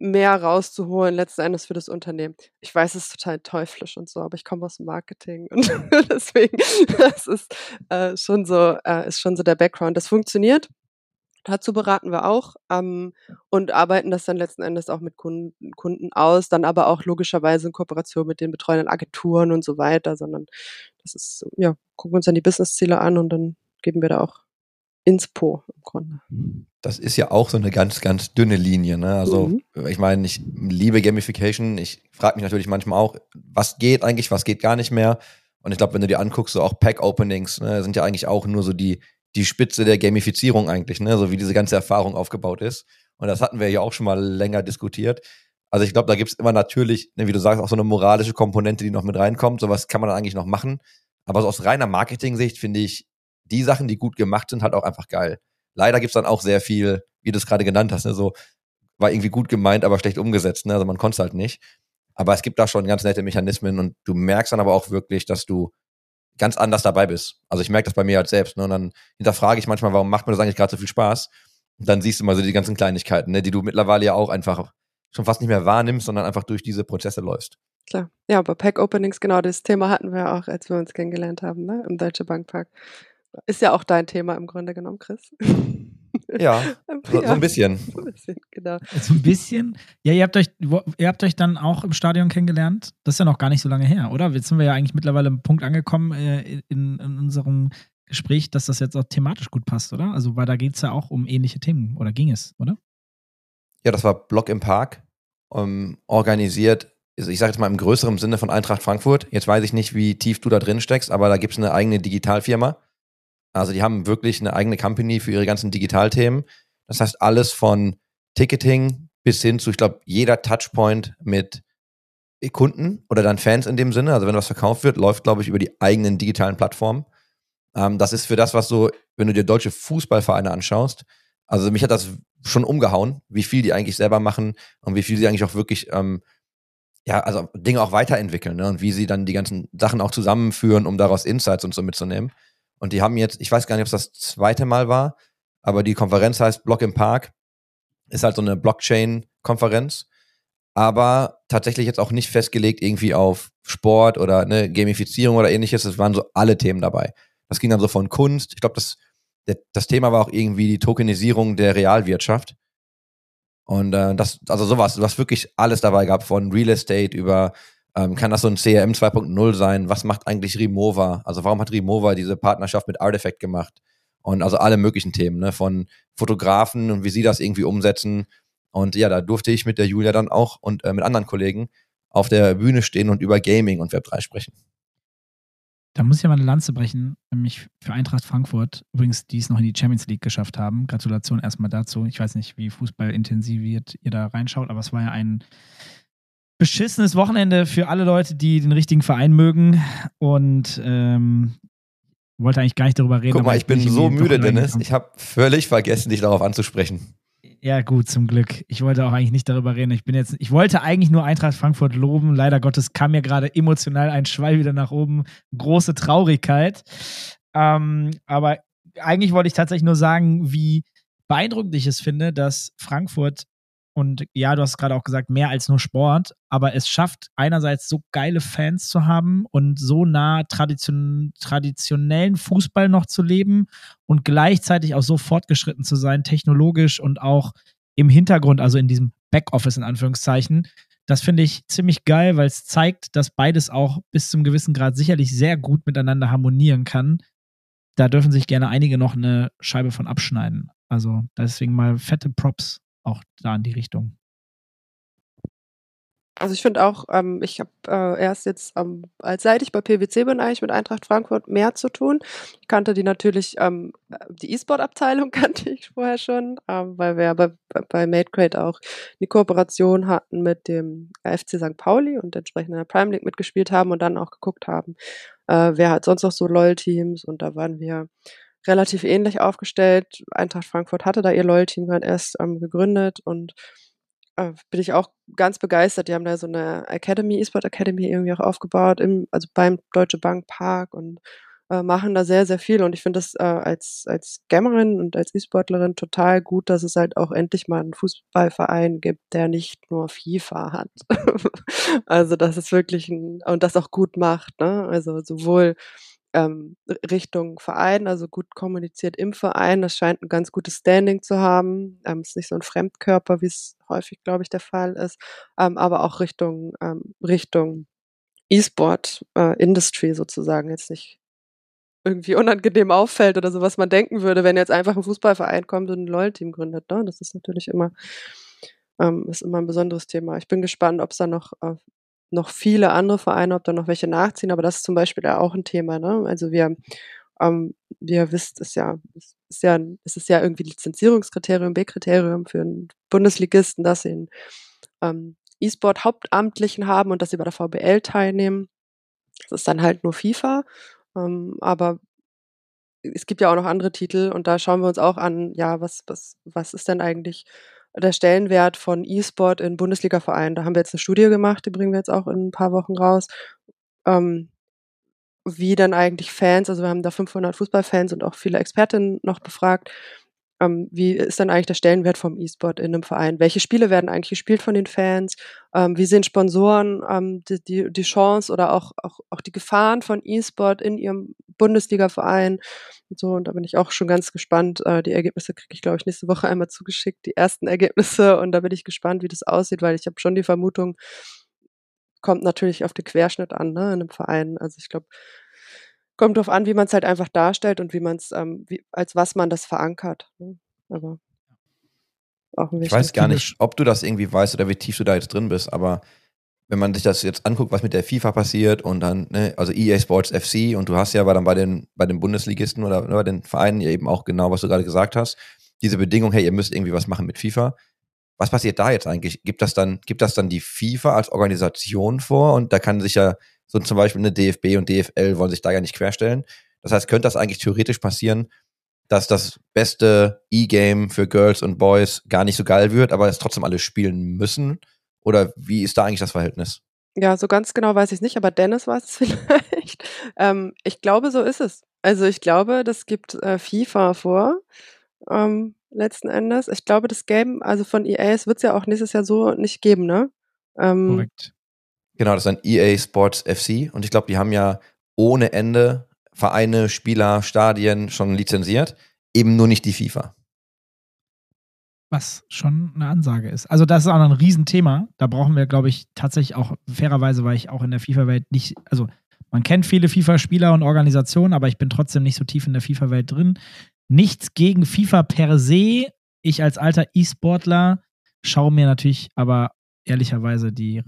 mehr rauszuholen, letzten Endes für das Unternehmen. Ich weiß, es ist total teuflisch und so, aber ich komme aus dem Marketing und deswegen, das ist äh, schon so, äh, ist schon so der Background. Das funktioniert. Dazu beraten wir auch ähm, und arbeiten das dann letzten Endes auch mit Kunden, Kunden aus, dann aber auch logischerweise in Kooperation mit den betreuenden Agenturen und so weiter, sondern das ist, ja, gucken uns dann die Businessziele an und dann geben wir da auch Inspo im Grunde. Das ist ja auch so eine ganz, ganz dünne Linie. Ne? Also mhm. ich meine, ich liebe Gamification. Ich frage mich natürlich manchmal auch, was geht eigentlich, was geht gar nicht mehr. Und ich glaube, wenn du dir anguckst, so auch Pack-Openings, ne, sind ja eigentlich auch nur so die, die Spitze der Gamifizierung eigentlich, ne? so wie diese ganze Erfahrung aufgebaut ist. Und das hatten wir ja auch schon mal länger diskutiert. Also ich glaube, da gibt es immer natürlich, ne, wie du sagst, auch so eine moralische Komponente, die noch mit reinkommt. Sowas kann man dann eigentlich noch machen. Aber so aus reiner Marketing-Sicht finde ich, die Sachen, die gut gemacht sind, halt auch einfach geil. Leider gibt's dann auch sehr viel, wie du es gerade genannt hast, ne, so war irgendwie gut gemeint, aber schlecht umgesetzt, ne? Also man konnte halt nicht. Aber es gibt da schon ganz nette Mechanismen und du merkst dann aber auch wirklich, dass du ganz anders dabei bist. Also ich merke das bei mir halt selbst. Ne? Und dann hinterfrage ich manchmal, warum macht mir das eigentlich gerade so viel Spaß? Und dann siehst du mal so die ganzen Kleinigkeiten, ne? die du mittlerweile ja auch einfach schon fast nicht mehr wahrnimmst, sondern einfach durch diese Prozesse läufst. Klar. Ja, aber Pack Openings, genau das Thema hatten wir auch, als wir uns kennengelernt haben, ne? Im Deutsche Bank Park. Ist ja auch dein Thema im Grunde genommen, Chris. Ja, so, so, ein bisschen. So ein bisschen, genau. So ein bisschen. Ja, ihr habt euch, ihr habt euch dann auch im Stadion kennengelernt. Das ist ja noch gar nicht so lange her, oder? Jetzt sind wir ja eigentlich mittlerweile am Punkt angekommen äh, in, in, unserem Gespräch, dass das jetzt auch thematisch gut passt, oder? Also, weil da geht es ja auch um ähnliche Themen, oder ging es, oder? Ja, das war Block im Park, um, ähm, organisiert ich sage jetzt mal im größeren Sinne von Eintracht Frankfurt. Jetzt weiß ich nicht, wie tief du da drin steckst, aber da gibt es eine eigene Digitalfirma, also die haben wirklich eine eigene Company für ihre ganzen Digitalthemen. Das heißt, alles von Ticketing bis hin zu, ich glaube, jeder Touchpoint mit Kunden oder dann Fans in dem Sinne. Also wenn was verkauft wird, läuft, glaube ich, über die eigenen digitalen Plattformen. Ähm, das ist für das, was so, wenn du dir deutsche Fußballvereine anschaust, also mich hat das schon umgehauen, wie viel die eigentlich selber machen und wie viel sie eigentlich auch wirklich, ähm, ja, also Dinge auch weiterentwickeln ne? und wie sie dann die ganzen Sachen auch zusammenführen, um daraus Insights und so mitzunehmen. Und die haben jetzt, ich weiß gar nicht, ob es das zweite Mal war, aber die Konferenz heißt Block im Park. Ist halt so eine Blockchain-Konferenz. Aber tatsächlich jetzt auch nicht festgelegt irgendwie auf Sport oder ne, Gamifizierung oder ähnliches. Es waren so alle Themen dabei. Das ging dann so von Kunst. Ich glaube, das, das Thema war auch irgendwie die Tokenisierung der Realwirtschaft. Und äh, das, also sowas, was wirklich alles dabei gab, von Real Estate über ähm, kann das so ein CRM 2.0 sein? Was macht eigentlich Remova? Also warum hat Remova diese Partnerschaft mit Artifact gemacht? Und also alle möglichen Themen, ne? von Fotografen und wie sie das irgendwie umsetzen. Und ja, da durfte ich mit der Julia dann auch und äh, mit anderen Kollegen auf der Bühne stehen und über Gaming und Web3 sprechen. Da muss ich ja mal eine Lanze brechen, nämlich für Eintracht Frankfurt. Übrigens, die es noch in die Champions League geschafft haben. Gratulation erstmal dazu. Ich weiß nicht, wie fußballintensiviert ihr da reinschaut, aber es war ja ein beschissenes Wochenende für alle Leute, die den richtigen Verein mögen. Und ähm, wollte eigentlich gar nicht darüber reden. Guck mal, ich bin so müde, Dennis. Ich habe völlig vergessen, dich darauf anzusprechen. Ja, gut, zum Glück. Ich wollte auch eigentlich nicht darüber reden. Ich bin jetzt, ich wollte eigentlich nur Eintracht Frankfurt loben. Leider Gottes kam mir gerade emotional ein Schwall wieder nach oben. Große Traurigkeit. Ähm, aber eigentlich wollte ich tatsächlich nur sagen, wie beeindruckend ich es finde, dass Frankfurt und ja, du hast gerade auch gesagt, mehr als nur Sport, aber es schafft einerseits so geile Fans zu haben und so nah tradition traditionellen Fußball noch zu leben und gleichzeitig auch so fortgeschritten zu sein, technologisch und auch im Hintergrund, also in diesem Backoffice in Anführungszeichen. Das finde ich ziemlich geil, weil es zeigt, dass beides auch bis zum gewissen Grad sicherlich sehr gut miteinander harmonieren kann. Da dürfen sich gerne einige noch eine Scheibe von abschneiden. Also deswegen mal fette Props auch da in die Richtung. Also ich finde auch, ähm, ich habe äh, erst jetzt, ähm, als seit ich bei PwC bin, eigentlich mit Eintracht Frankfurt mehr zu tun. Ich kannte die natürlich, ähm, die E-Sport-Abteilung kannte ich vorher schon, ähm, weil wir ja bei, bei MadeCrate auch die Kooperation hatten mit dem FC St. Pauli und entsprechend in der Prime League mitgespielt haben und dann auch geguckt haben, äh, wer hat sonst noch so LOL-Teams und da waren wir relativ ähnlich aufgestellt. Eintracht Frankfurt hatte da ihr LOL-Team gerade erst ähm, gegründet und äh, bin ich auch ganz begeistert. Die haben da so eine Academy, E-Sport Academy irgendwie auch aufgebaut, im, also beim Deutsche Bank Park und äh, machen da sehr, sehr viel. Und ich finde das äh, als, als Gamerin und als E-Sportlerin total gut, dass es halt auch endlich mal einen Fußballverein gibt, der nicht nur FIFA hat. also das ist wirklich ein, und das auch gut macht, ne? Also sowohl ähm, Richtung Verein, also gut kommuniziert im Verein. Das scheint ein ganz gutes Standing zu haben. Ähm, ist nicht so ein Fremdkörper, wie es häufig, glaube ich, der Fall ist. Ähm, aber auch Richtung, ähm, Richtung E-Sport äh, sozusagen jetzt nicht irgendwie unangenehm auffällt oder so, was man denken würde, wenn jetzt einfach ein Fußballverein kommt und ein LOL-Team gründet. Ne? Das ist natürlich immer, ähm, ist immer ein besonderes Thema. Ich bin gespannt, ob es da noch äh, noch viele andere Vereine, ob da noch welche nachziehen, aber das ist zum Beispiel ja auch ein Thema. Ne? Also wir, ähm, wie ihr wisst, ist ja, ist ja, ist es ja irgendwie Lizenzierungskriterium, B-Kriterium für einen Bundesligisten, dass sie einen ähm, E-Sport Hauptamtlichen haben und dass sie bei der VBL teilnehmen. Das ist dann halt nur FIFA. Ähm, aber es gibt ja auch noch andere Titel und da schauen wir uns auch an, ja, was, was, was ist denn eigentlich der Stellenwert von E-Sport in Bundesliga-Vereinen. Da haben wir jetzt eine Studie gemacht, die bringen wir jetzt auch in ein paar Wochen raus. Ähm, wie dann eigentlich Fans, also wir haben da 500 Fußballfans und auch viele Expertinnen noch befragt, ähm, wie ist dann eigentlich der Stellenwert vom E-Sport in einem Verein? Welche Spiele werden eigentlich gespielt von den Fans? Ähm, wie sehen Sponsoren ähm, die, die, die Chance oder auch, auch, auch die Gefahren von E-Sport in ihrem Bundesliga-Verein? Und so, und da bin ich auch schon ganz gespannt. Äh, die Ergebnisse kriege ich, glaube ich, nächste Woche einmal zugeschickt, die ersten Ergebnisse. Und da bin ich gespannt, wie das aussieht, weil ich habe schon die Vermutung, kommt natürlich auf den Querschnitt an, ne, in einem Verein. Also ich glaube, kommt darauf an, wie man es halt einfach darstellt und wie man es, ähm, als was man das verankert. Ne? Aber auch ein Ich weiß gar nicht, ob du das irgendwie weißt oder wie tief du da jetzt drin bist, aber wenn man sich das jetzt anguckt, was mit der FIFA passiert und dann, ne, also EA Sports FC und du hast ja dann bei den, bei den Bundesligisten oder, oder bei den Vereinen eben auch genau, was du gerade gesagt hast, diese Bedingung, hey, ihr müsst irgendwie was machen mit FIFA. Was passiert da jetzt eigentlich? Gibt das dann, gibt das dann die FIFA als Organisation vor und da kann sich ja so zum Beispiel eine DFB und DFL wollen sich da ja nicht querstellen. Das heißt, könnte das eigentlich theoretisch passieren, dass das beste E-Game für Girls und Boys gar nicht so geil wird, aber es trotzdem alle spielen müssen? Oder wie ist da eigentlich das Verhältnis? Ja, so ganz genau weiß ich es nicht, aber Dennis weiß es vielleicht. ähm, ich glaube, so ist es. Also ich glaube, das gibt äh, FIFA vor, ähm, letzten Endes. Ich glaube, das Game, also von EA, es wird es ja auch nächstes Jahr so nicht geben, ne? Ähm, Korrekt. Genau, das ist ein EA Sports FC und ich glaube, die haben ja ohne Ende Vereine, Spieler, Stadien schon lizenziert, eben nur nicht die FIFA. Was schon eine Ansage ist. Also, das ist auch noch ein Riesenthema. Da brauchen wir, glaube ich, tatsächlich auch, fairerweise, weil ich auch in der FIFA-Welt nicht, also man kennt viele FIFA-Spieler und Organisationen, aber ich bin trotzdem nicht so tief in der FIFA-Welt drin. Nichts gegen FIFA per se. Ich als alter E-Sportler schaue mir natürlich aber ehrlicherweise die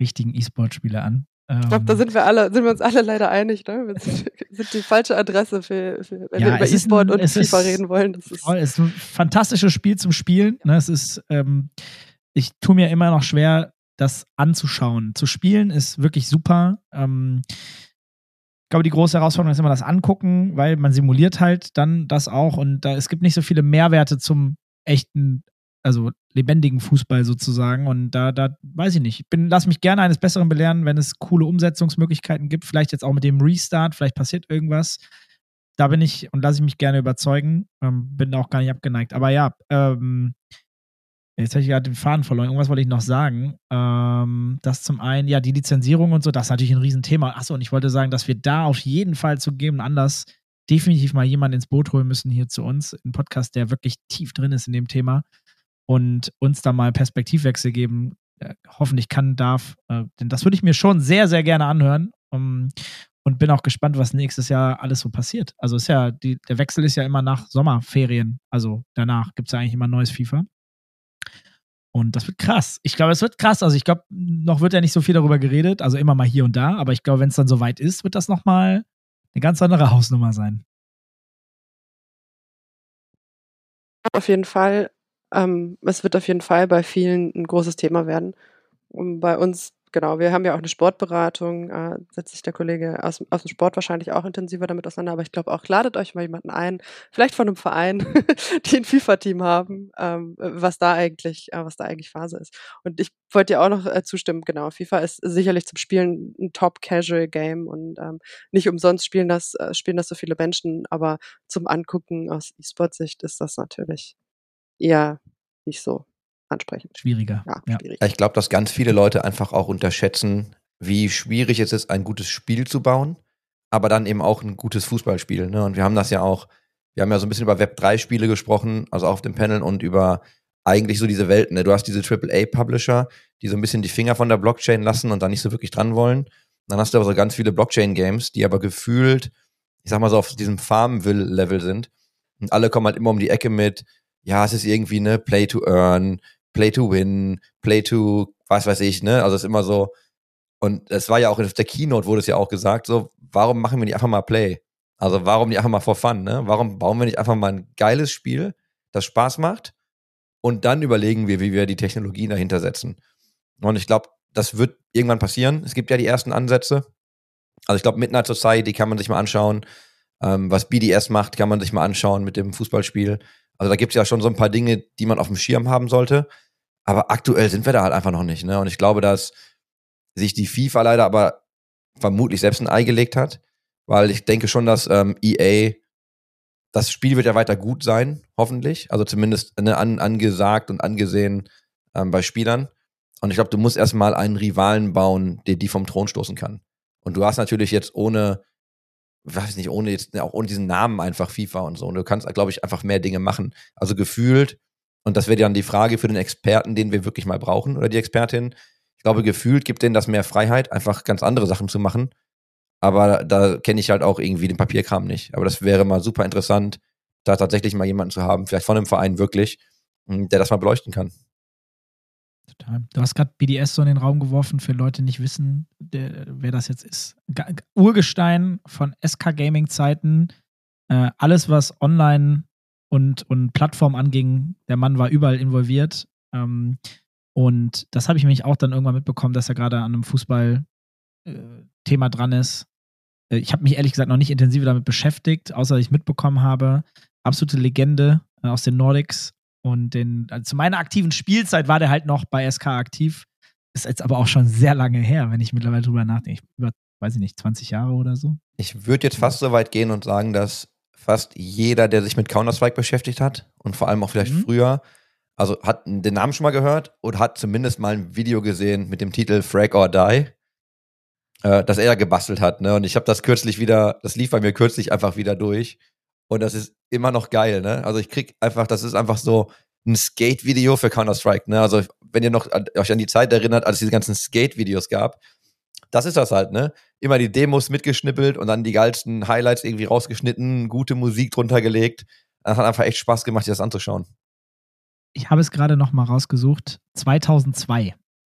richtigen E-Sport-Spiele an. Ich glaube, da ähm, sind wir alle, sind wir uns alle leider einig, ne? Wir sind, sind die falsche Adresse für, für wenn ja, wir über E-Sport und FIFA ist, reden wollen. Das ist, voll, es ist ein fantastisches Spiel zum Spielen. Ne? Es ist, ähm, ich tue mir immer noch schwer, das anzuschauen. Zu spielen ist wirklich super. Ähm, ich glaube, die große Herausforderung ist immer das Angucken, weil man simuliert halt dann das auch und da, es gibt nicht so viele Mehrwerte zum echten also lebendigen Fußball sozusagen. Und da, da weiß ich nicht. Ich bin, lass mich gerne eines Besseren belehren, wenn es coole Umsetzungsmöglichkeiten gibt. Vielleicht jetzt auch mit dem Restart, vielleicht passiert irgendwas. Da bin ich und lasse ich mich gerne überzeugen. Ähm, bin auch gar nicht abgeneigt. Aber ja, ähm, jetzt habe ich gerade den Faden verloren. Irgendwas wollte ich noch sagen. Ähm, das zum einen, ja, die Lizenzierung und so, das ist natürlich ein Riesenthema. Achso, und ich wollte sagen, dass wir da auf jeden Fall zu geben Anlass definitiv mal jemanden ins Boot holen müssen hier zu uns. Ein Podcast, der wirklich tief drin ist in dem Thema und uns da mal Perspektivwechsel geben, äh, hoffentlich kann, darf. Äh, denn das würde ich mir schon sehr, sehr gerne anhören. Um, und bin auch gespannt, was nächstes Jahr alles so passiert. Also ist ja, die, der Wechsel ist ja immer nach Sommerferien. Also danach gibt es ja eigentlich immer neues FIFA. Und das wird krass. Ich glaube, es wird krass. Also ich glaube, noch wird ja nicht so viel darüber geredet, also immer mal hier und da, aber ich glaube, wenn es dann soweit ist, wird das nochmal eine ganz andere Hausnummer sein. Auf jeden Fall. Ähm, es wird auf jeden Fall bei vielen ein großes Thema werden. Und bei uns genau, wir haben ja auch eine Sportberatung, äh, setzt sich der Kollege aus, aus dem Sport wahrscheinlich auch intensiver damit auseinander, aber ich glaube auch, ladet euch mal jemanden ein, vielleicht von einem Verein, die ein FIFA-Team haben, ähm, was da eigentlich, äh, was da eigentlich Phase ist. Und ich wollte dir auch noch äh, zustimmen, genau, FIFA ist sicherlich zum Spielen ein Top-Casual-Game und ähm, nicht umsonst spielen das, äh, spielen das so viele Menschen, aber zum Angucken aus E-Sport-Sicht ist das natürlich eher nicht so ansprechend. Schwieriger. Ja, Ja. schwierig. Ich glaube, dass ganz viele Leute einfach auch unterschätzen, wie schwierig es ist, ein gutes Spiel zu bauen, aber dann eben auch ein gutes Fußballspiel. Ne? Und wir haben das ja auch, wir haben ja so ein bisschen über Web3-Spiele gesprochen, also auf dem Panel und über eigentlich so diese Welten. Ne? Du hast diese AAA-Publisher, die so ein bisschen die Finger von der Blockchain lassen und da nicht so wirklich dran wollen. Dann hast du aber so ganz viele Blockchain-Games, die aber gefühlt, ich sag mal so, auf diesem Farmville-Level sind. Und alle kommen halt immer um die Ecke mit, ja, es ist irgendwie ne Play to Earn, Play to Win, Play to, was weiß ich, ne? Also es ist immer so. Und es war ja auch in der Keynote wurde es ja auch gesagt, so, warum machen wir nicht einfach mal Play? Also warum nicht einfach mal for fun, ne? Warum bauen wir nicht einfach mal ein geiles Spiel, das Spaß macht? Und dann überlegen wir, wie wir die Technologien dahinter setzen. Und ich glaube, das wird irgendwann passieren. Es gibt ja die ersten Ansätze. Also ich glaube, Midnight Society kann man sich mal anschauen. Ähm, was BDS macht, kann man sich mal anschauen mit dem Fußballspiel. Also da gibt es ja schon so ein paar Dinge, die man auf dem Schirm haben sollte. Aber aktuell sind wir da halt einfach noch nicht. Ne? Und ich glaube, dass sich die FIFA leider aber vermutlich selbst ein Ei gelegt hat, weil ich denke schon, dass ähm, EA, das Spiel wird ja weiter gut sein, hoffentlich. Also zumindest ne, an, angesagt und angesehen ähm, bei Spielern. Und ich glaube, du musst erstmal einen Rivalen bauen, der die vom Thron stoßen kann. Und du hast natürlich jetzt ohne, weiß nicht, ohne jetzt, auch ohne diesen Namen einfach FIFA und so. Und du kannst, glaube ich, einfach mehr Dinge machen. Also gefühlt, und das wäre dann die Frage für den Experten, den wir wirklich mal brauchen, oder die Expertin. Ich glaube, gefühlt gibt denen das mehr Freiheit, einfach ganz andere Sachen zu machen. Aber da kenne ich halt auch irgendwie den Papierkram nicht. Aber das wäre mal super interessant, da tatsächlich mal jemanden zu haben, vielleicht von einem Verein wirklich, der das mal beleuchten kann. Total. Du hast gerade BDS so in den Raum geworfen, für Leute, die nicht wissen, der, wer das jetzt ist. Urgestein von SK Gaming Zeiten. Äh, alles, was online und, und Plattform anging, der Mann war überall involviert. Ähm, und das habe ich nämlich auch dann irgendwann mitbekommen, dass er gerade an einem Fußball-Thema dran ist. Äh, ich habe mich ehrlich gesagt noch nicht intensiv damit beschäftigt, außer dass ich mitbekommen habe. Absolute Legende äh, aus den Nordics. Und den, also zu meiner aktiven Spielzeit war der halt noch bei SK aktiv. Ist jetzt aber auch schon sehr lange her, wenn ich mittlerweile drüber nachdenke. Ich, über, weiß ich nicht, 20 Jahre oder so. Ich würde jetzt fast so weit gehen und sagen, dass fast jeder, der sich mit Counter-Strike beschäftigt hat und vor allem auch vielleicht Mhm. früher, also hat den Namen schon mal gehört und hat zumindest mal ein Video gesehen mit dem Titel Frag or Die, äh, das er gebastelt hat. Ne? Und ich habe das kürzlich wieder, das lief bei mir kürzlich einfach wieder durch. Und das ist immer noch geil, ne? Also ich krieg einfach, das ist einfach so ein Skate-Video für Counter-Strike, ne? Also wenn ihr noch euch an die Zeit erinnert, als es diese ganzen Skate-Videos gab, das ist das halt, ne? Immer die Demos mitgeschnippelt und dann die geilsten Highlights irgendwie rausgeschnitten, gute Musik drunter gelegt. Das hat einfach echt Spaß gemacht, sich das anzuschauen. Ich habe es gerade noch mal rausgesucht. 2002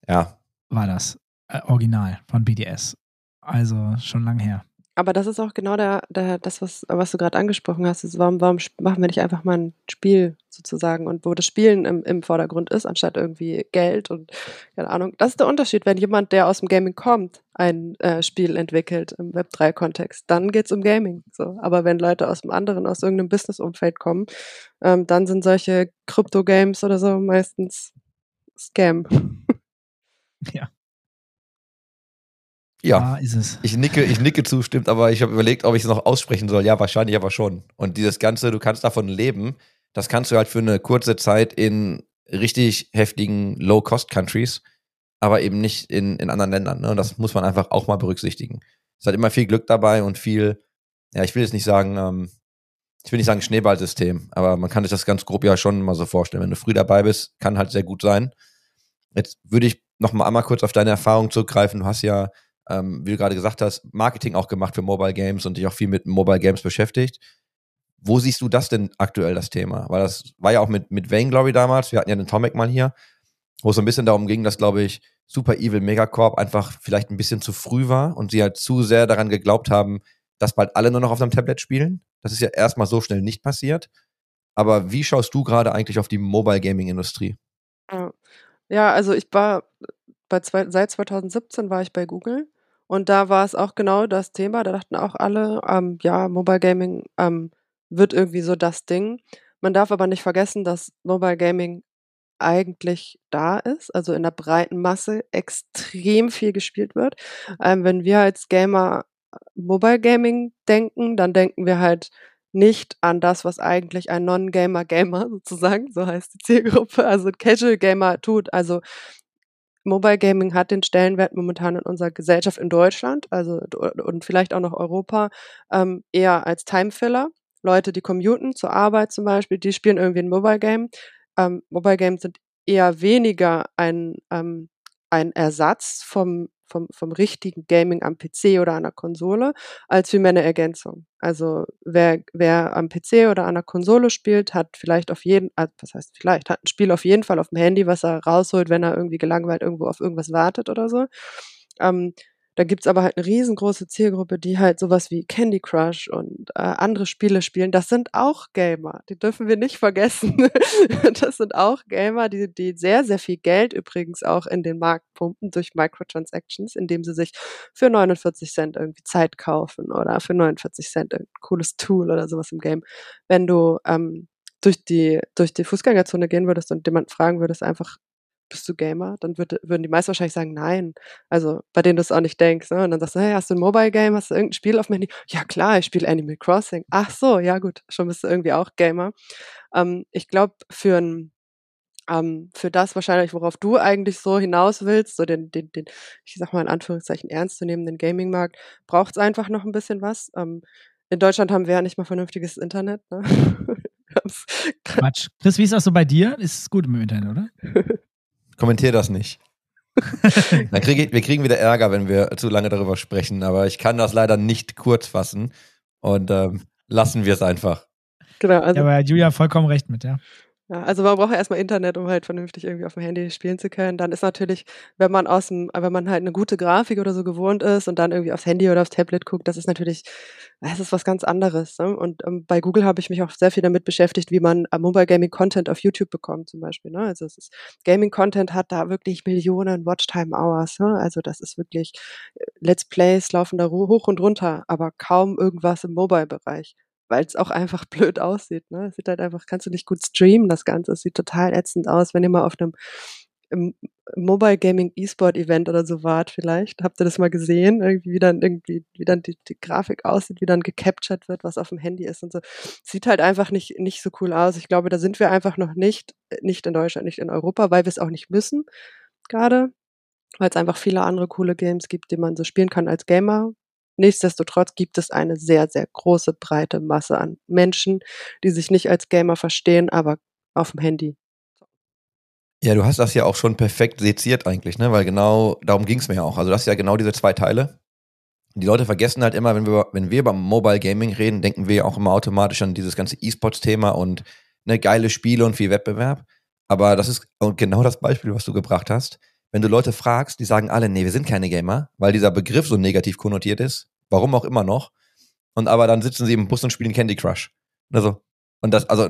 Ja. war das äh, Original von BDS. Also schon lang her. Aber das ist auch genau der, der, das, was, was du gerade angesprochen hast. Ist, warum, warum machen wir nicht einfach mal ein Spiel sozusagen und wo das Spielen im, im Vordergrund ist, anstatt irgendwie Geld und keine Ahnung. Das ist der Unterschied, wenn jemand, der aus dem Gaming kommt, ein äh, Spiel entwickelt im Web3-Kontext, dann geht's um Gaming. So. Aber wenn Leute aus dem anderen, aus irgendeinem Business-Umfeld kommen, ähm, dann sind solche Krypto-Games oder so meistens Scam. Ja, Ja. da ist es. Ich nicke, ich nicke zustimmt, aber ich habe überlegt, ob ich es noch aussprechen soll. Ja, wahrscheinlich aber schon. Und dieses Ganze, du kannst davon leben, das kannst du halt für eine kurze Zeit in richtig heftigen Low-Cost-Countries, aber eben nicht in, in anderen Ländern. Ne? Und das muss man einfach auch mal berücksichtigen. Es hat immer viel Glück dabei und viel, ja, ich will jetzt nicht sagen, ähm, ich will nicht sagen Schneeballsystem, aber man kann sich das ganz grob ja schon mal so vorstellen. Wenn du früh dabei bist, kann halt sehr gut sein. Jetzt würde ich noch mal einmal kurz auf deine Erfahrung zurückgreifen. Du hast ja ähm, wie du gerade gesagt hast, Marketing auch gemacht für Mobile Games und dich auch viel mit Mobile Games beschäftigt. Wo siehst du das denn aktuell, das Thema? Weil das war ja auch mit, mit Vainglory damals, wir hatten ja den Tomic mal hier. wo es so ein bisschen darum ging, dass, glaube ich, Super Evil Megacorp einfach vielleicht ein bisschen zu früh war und sie halt zu sehr daran geglaubt haben, dass bald alle nur noch auf einem Tablet spielen. Das ist ja erstmal so schnell nicht passiert. Aber wie schaust du gerade eigentlich auf die Mobile Gaming Industrie? Ja. Ja, also ich war bei zwei, seit 2017 war ich bei Google und da war es auch genau das Thema. Da dachten auch alle, ähm, ja, Mobile Gaming ähm, wird irgendwie so das Ding. Man darf aber nicht vergessen, dass Mobile Gaming eigentlich da ist, also in der breiten Masse extrem viel gespielt wird. Ähm, wenn wir als Gamer Mobile Gaming denken, dann denken wir halt nicht an das, was eigentlich ein Non-Gamer Gamer sozusagen, so heißt die Zielgruppe, also Casual Gamer tut. Also Mobile Gaming hat den Stellenwert momentan in unserer Gesellschaft in Deutschland, also und vielleicht auch noch Europa, ähm, eher als Timefiller. Leute, die commuten zur Arbeit zum Beispiel, die spielen irgendwie ein Mobile Game. Ähm, Mobile Games sind eher weniger ein, ähm, ein Ersatz vom vom, vom richtigen Gaming am PC oder an der Konsole, als vielmehr eine Ergänzung. Also wer, wer am PC oder an der Konsole spielt, hat vielleicht auf jeden, also was heißt vielleicht, hat ein Spiel auf jeden Fall auf dem Handy, was er rausholt, wenn er irgendwie gelangweilt irgendwo auf irgendwas wartet oder so. Ähm, da gibt's aber halt eine riesengroße Zielgruppe, die halt sowas wie Candy Crush und äh, andere Spiele spielen. Das sind auch Gamer, die dürfen wir nicht vergessen. das sind auch Gamer, die, die sehr, sehr viel Geld übrigens auch in den Markt pumpen durch Microtransactions, indem sie sich für 49 Cent irgendwie Zeit kaufen oder für 49 Cent ein cooles Tool oder sowas im Game. Wenn du ähm, durch die, durch die Fußgängerzone gehen würdest und jemand fragen würdest, einfach, bist du Gamer? Dann würd, würden die meisten wahrscheinlich sagen, nein. Also bei denen du es auch nicht denkst. Ne? Und dann sagst du, hey, hast du ein Mobile Game? Hast du irgendein Spiel auf dem Handy? Ja klar, ich spiele Animal Crossing. Ach so, ja gut, schon bist du irgendwie auch Gamer. Ähm, ich glaube, für ein ähm, für das wahrscheinlich, worauf du eigentlich so hinaus willst, so den, den, den ich sag mal in Anführungszeichen ernstzunehmenden Gaming-Markt, braucht es einfach noch ein bisschen was. Ähm, in Deutschland haben wir ja nicht mal vernünftiges Internet. Ne? Quatsch. Chris, wie ist das so bei dir? Ist es gut im Internet, oder? Kommentier das nicht. Dann krieg ich, wir kriegen wieder Ärger, wenn wir zu lange darüber sprechen, aber ich kann das leider nicht kurz fassen und ähm, lassen wir es einfach. Genau, also, ja, aber Julia vollkommen recht mit, ja. Ja, also man braucht ja erstmal Internet, um halt vernünftig irgendwie auf dem Handy spielen zu können. Dann ist natürlich, wenn man aus dem, wenn man halt eine gute Grafik oder so gewohnt ist und dann irgendwie aufs Handy oder aufs Tablet guckt, das ist natürlich, das ist was ganz anderes. Ne? Und ähm, bei Google habe ich mich auch sehr viel damit beschäftigt, wie man äh, Mobile Gaming Content auf YouTube bekommt zum Beispiel. Ne? Also es ist, Gaming Content hat da wirklich Millionen Watchtime Hours. Ne? Also das ist wirklich, äh, Let's Plays laufen da hoch und runter, aber kaum irgendwas im Mobile-Bereich weil es auch einfach blöd aussieht. Ne? Es sieht halt einfach, kannst du nicht gut streamen, das Ganze. Es sieht total ätzend aus, wenn ihr mal auf einem Mobile Gaming E-Sport Event oder so wart vielleicht. Habt ihr das mal gesehen? Irgendwie, wie dann irgendwie, wie dann die, die Grafik aussieht, wie dann gecaptured wird, was auf dem Handy ist und so. Sieht halt einfach nicht, nicht so cool aus. Ich glaube, da sind wir einfach noch nicht, nicht in Deutschland, nicht in Europa, weil wir es auch nicht müssen. Gerade. Weil es einfach viele andere coole Games gibt, die man so spielen kann als Gamer, Nichtsdestotrotz gibt es eine sehr, sehr große, breite Masse an Menschen, die sich nicht als Gamer verstehen, aber auf dem Handy. Ja, du hast das ja auch schon perfekt seziert eigentlich, ne? Weil genau darum ging es mir ja auch. Also das ist ja genau diese zwei Teile. Die Leute vergessen halt immer, wenn wir, wenn wir beim Mobile Gaming reden, denken wir ja auch immer automatisch an dieses ganze E-Sports-Thema und ne, geile Spiele und viel Wettbewerb. Aber das ist genau das Beispiel, was du gebracht hast wenn du Leute fragst, die sagen alle, nee, wir sind keine Gamer, weil dieser Begriff so negativ konnotiert ist, warum auch immer noch. Und aber dann sitzen sie im Bus und spielen Candy Crush. Also, und das, also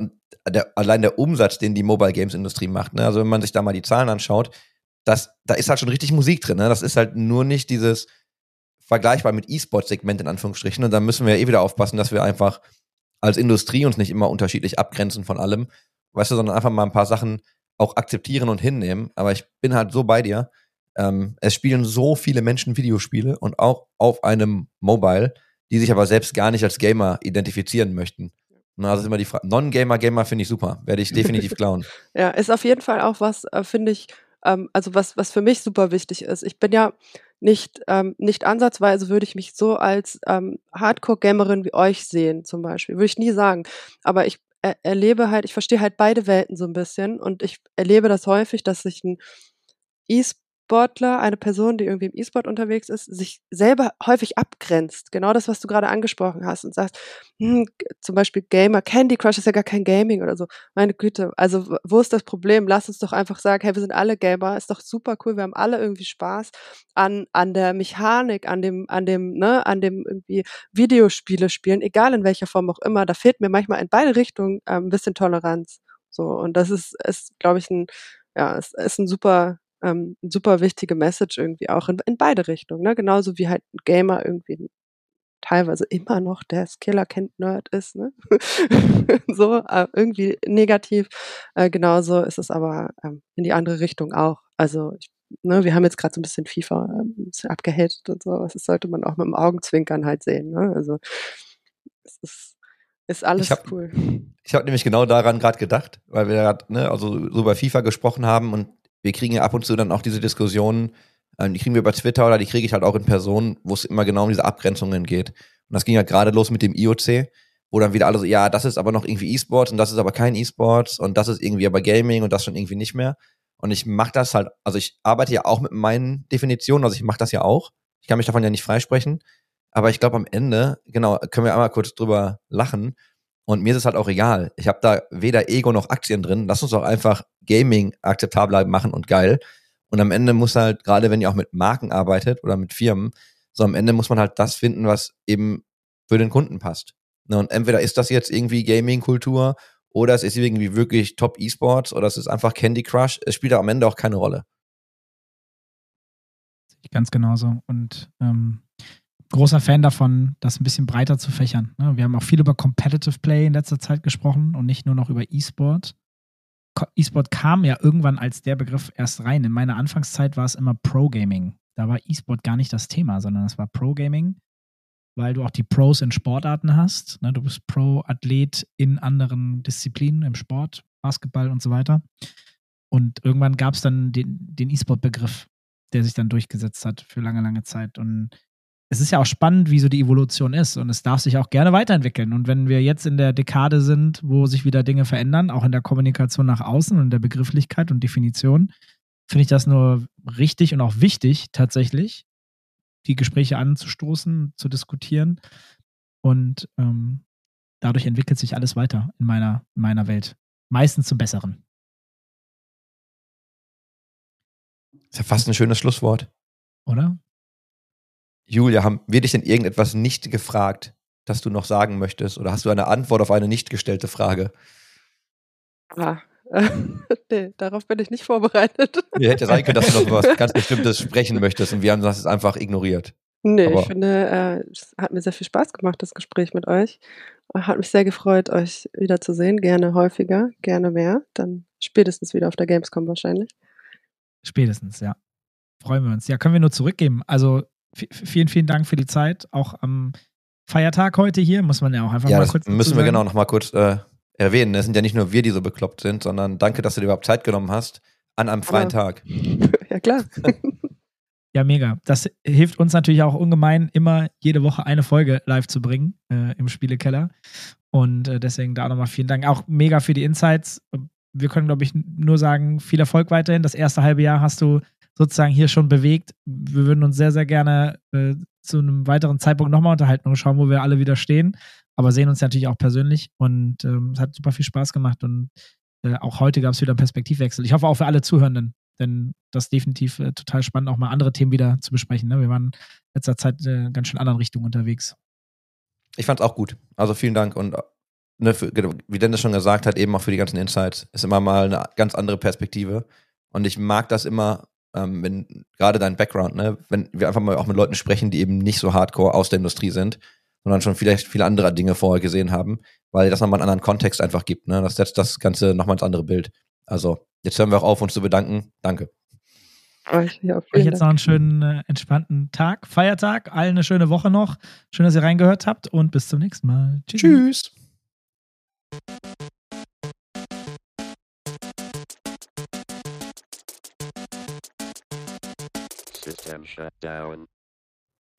der, allein der Umsatz, den die Mobile Games Industrie macht, ne? also wenn man sich da mal die Zahlen anschaut, das, da ist halt schon richtig Musik drin. Ne? Das ist halt nur nicht dieses vergleichbar mit E-Sport-Segment in Anführungsstrichen. Und da müssen wir ja eh wieder aufpassen, dass wir einfach als Industrie uns nicht immer unterschiedlich abgrenzen von allem, weißt du, sondern einfach mal ein paar Sachen auch akzeptieren und hinnehmen. Aber ich bin halt so bei dir. Ähm, es spielen so viele Menschen Videospiele und auch auf einem Mobile, die sich aber selbst gar nicht als Gamer identifizieren möchten. Na, das ist immer die Frage. Non-Gamer, Gamer, finde ich super. Werde ich definitiv klauen. ja, ist auf jeden Fall auch was, äh, finde ich, ähm, also was, was für mich super wichtig ist. Ich bin ja nicht, ähm, nicht ansatzweise würde ich mich so als ähm, Hardcore-Gamerin wie euch sehen, zum Beispiel. Würde ich nie sagen. Aber ich er erlebe halt, ich verstehe halt beide Welten so ein bisschen und ich erlebe das häufig, dass sich ein E-Sportler, eine Person, die irgendwie im E-Sport unterwegs ist, sich selber häufig abgrenzt. Genau das, was du gerade angesprochen hast und sagst, hm, zum Beispiel Gamer, Candy Crush ist ja gar kein Gaming oder so. Meine Güte, also wo ist das Problem? Lass uns doch einfach sagen, hey, wir sind alle Gamer, ist doch super cool, wir haben alle irgendwie Spaß an, an der Mechanik, an dem, an dem, ne, an dem irgendwie Videospiele spielen, egal in welcher Form auch immer. Da fehlt mir manchmal in beide Richtungen ähm, ein bisschen Toleranz. So, und das ist, ist glaube ich, ein, ja, es ist ein super, ähm, super wichtige Message irgendwie auch in, in beide Richtungen, ne? Genauso wie halt ein Gamer irgendwie teilweise immer noch der Skiller kennt Nerd ist, ne? so, äh, irgendwie negativ. Äh, genauso ist es aber ähm, in die andere Richtung auch. Also ich, ne, wir haben jetzt gerade so ein bisschen FIFA ähm, ein bisschen abgehatet und so, das sollte man auch mit dem Augenzwinkern halt sehen. Ne? Also es ist ist alles Ich hab- cool. Ich habe nämlich genau daran gerade gedacht, weil wir gerade ne, also so über FIFA gesprochen haben und wir kriegen ja ab und zu dann auch diese Diskussionen, ähm, die kriegen wir über Twitter oder die kriege ich halt auch in Person, wo es immer genau um diese Abgrenzungen geht. Und das ging halt gerade los mit dem IOC, wo dann wieder alle so, ja, das ist aber noch irgendwie E-Sports und das ist aber kein E-Sports und das ist irgendwie aber Gaming und das schon irgendwie nicht mehr. Und ich mache das halt, also ich arbeite ja auch mit meinen Definitionen, also ich mache das ja auch. Ich kann mich davon ja nicht freisprechen. Aber ich glaube am Ende, genau, können wir einmal kurz drüber lachen. Und mir ist es halt auch egal. Ich habe da weder Ego noch Aktien drin. Lass uns doch einfach Gaming akzeptabler machen und geil. Und am Ende muss halt, gerade wenn ihr auch mit Marken arbeitet oder mit Firmen, so am Ende muss man halt das finden, was eben für den Kunden passt. Ne, und entweder ist das jetzt irgendwie Gaming-Kultur oder es ist irgendwie wirklich Top E-Sports oder es ist einfach Candy Crush. Es spielt am Ende auch keine Rolle. Ganz genauso. Und ähm, großer Fan davon, das ein bisschen breiter zu fächern. Ne? Wir haben auch viel über Competitive Play in letzter Zeit gesprochen und nicht nur noch über E-Sport. E-Sport kam ja irgendwann als der Begriff erst rein. In meiner Anfangszeit war es immer Pro-Gaming. Da war E-Sport gar nicht das Thema, sondern es war Pro-Gaming, weil du auch die Pros in Sportarten hast. Ne? Du bist Pro-Athlet in anderen Disziplinen, im Sport, Basketball und so weiter. Und irgendwann gab es dann den, den E-Sport-Begriff, der sich dann durchgesetzt hat für lange, lange Zeit. Und es ist ja auch spannend, wie so die Evolution ist. Und es darf sich auch gerne weiterentwickeln. Und wenn wir jetzt in der Dekade sind, wo sich wieder Dinge verändern, auch in der Kommunikation nach außen und der Begrifflichkeit und Definition, finde ich das nur richtig und auch wichtig, tatsächlich, die Gespräche anzustoßen, zu diskutieren. Und ähm, dadurch entwickelt sich alles weiter in meiner, in meiner Welt. Meistens zum Besseren. Ist ja fast ein schönes Schlusswort. Oder? Julia, haben wir dich denn irgendetwas nicht gefragt, das du noch sagen möchtest? Oder hast du eine Antwort auf eine nicht gestellte Frage? Ah, äh, nee, darauf bin ich nicht vorbereitet. Mir hätte sein können, dass du noch was ganz Bestimmtes sprechen möchtest und wir haben das jetzt einfach ignoriert. Nee, Aber- ich finde, äh, es hat mir sehr viel Spaß gemacht, das Gespräch mit euch. Hat mich sehr gefreut, euch wiederzusehen. Gerne häufiger, gerne mehr. Dann spätestens wieder auf der Gamescom wahrscheinlich. Spätestens, ja. Freuen wir uns. Ja, können wir nur zurückgeben. Also vielen, vielen Dank für die Zeit. Auch am Feiertag heute hier, muss man ja auch einfach ja, mal kurz müssen wir genau noch mal kurz äh, erwähnen. Es sind ja nicht nur wir, die so bekloppt sind, sondern danke, dass du dir überhaupt Zeit genommen hast an einem freien Aber- Tag. ja, klar. Ja, mega. Das hilft uns natürlich auch ungemein, immer jede Woche eine Folge live zu bringen äh, im Spielekeller. Und äh, deswegen da nochmal vielen Dank. Auch mega für die Insights. Wir können, glaube ich, nur sagen, viel Erfolg weiterhin. Das erste halbe Jahr hast du sozusagen hier schon bewegt. Wir würden uns sehr, sehr gerne äh, zu einem weiteren Zeitpunkt nochmal unterhalten und schauen, wo wir alle wieder stehen. Aber sehen uns natürlich auch persönlich. Und ähm, es hat super viel Spaß gemacht. Und äh, auch heute gab es wieder einen Perspektivwechsel. Ich hoffe auch für alle Zuhörenden, denn das ist definitiv äh, total spannend, auch mal andere Themen wieder zu besprechen. Ne? Wir waren in letzter Zeit äh, ganz schön anderen Richtungen unterwegs. Ich fand's auch gut. Also vielen Dank und äh, ne, für, wie Dennis schon gesagt hat, eben auch für die ganzen Insights. Ist immer mal eine ganz andere Perspektive. Und ich mag das immer, ähm, wenn gerade dein Background, ne, wenn wir einfach mal auch mit Leuten sprechen, die eben nicht so hardcore aus der Industrie sind, sondern schon vielleicht viele andere Dinge vorher gesehen haben, weil das nochmal einen anderen Kontext einfach gibt. Ne? Das setzt das Ganze nochmal ins andere Bild. Also, jetzt hören wir auch auf, uns zu bedanken. Danke. Euch, ja, jetzt noch einen schönen, äh, entspannten Tag, Feiertag, allen eine schöne Woche noch. Schön, dass ihr reingehört habt und bis zum nächsten Mal. Tschüss. Tschüss. System shut down.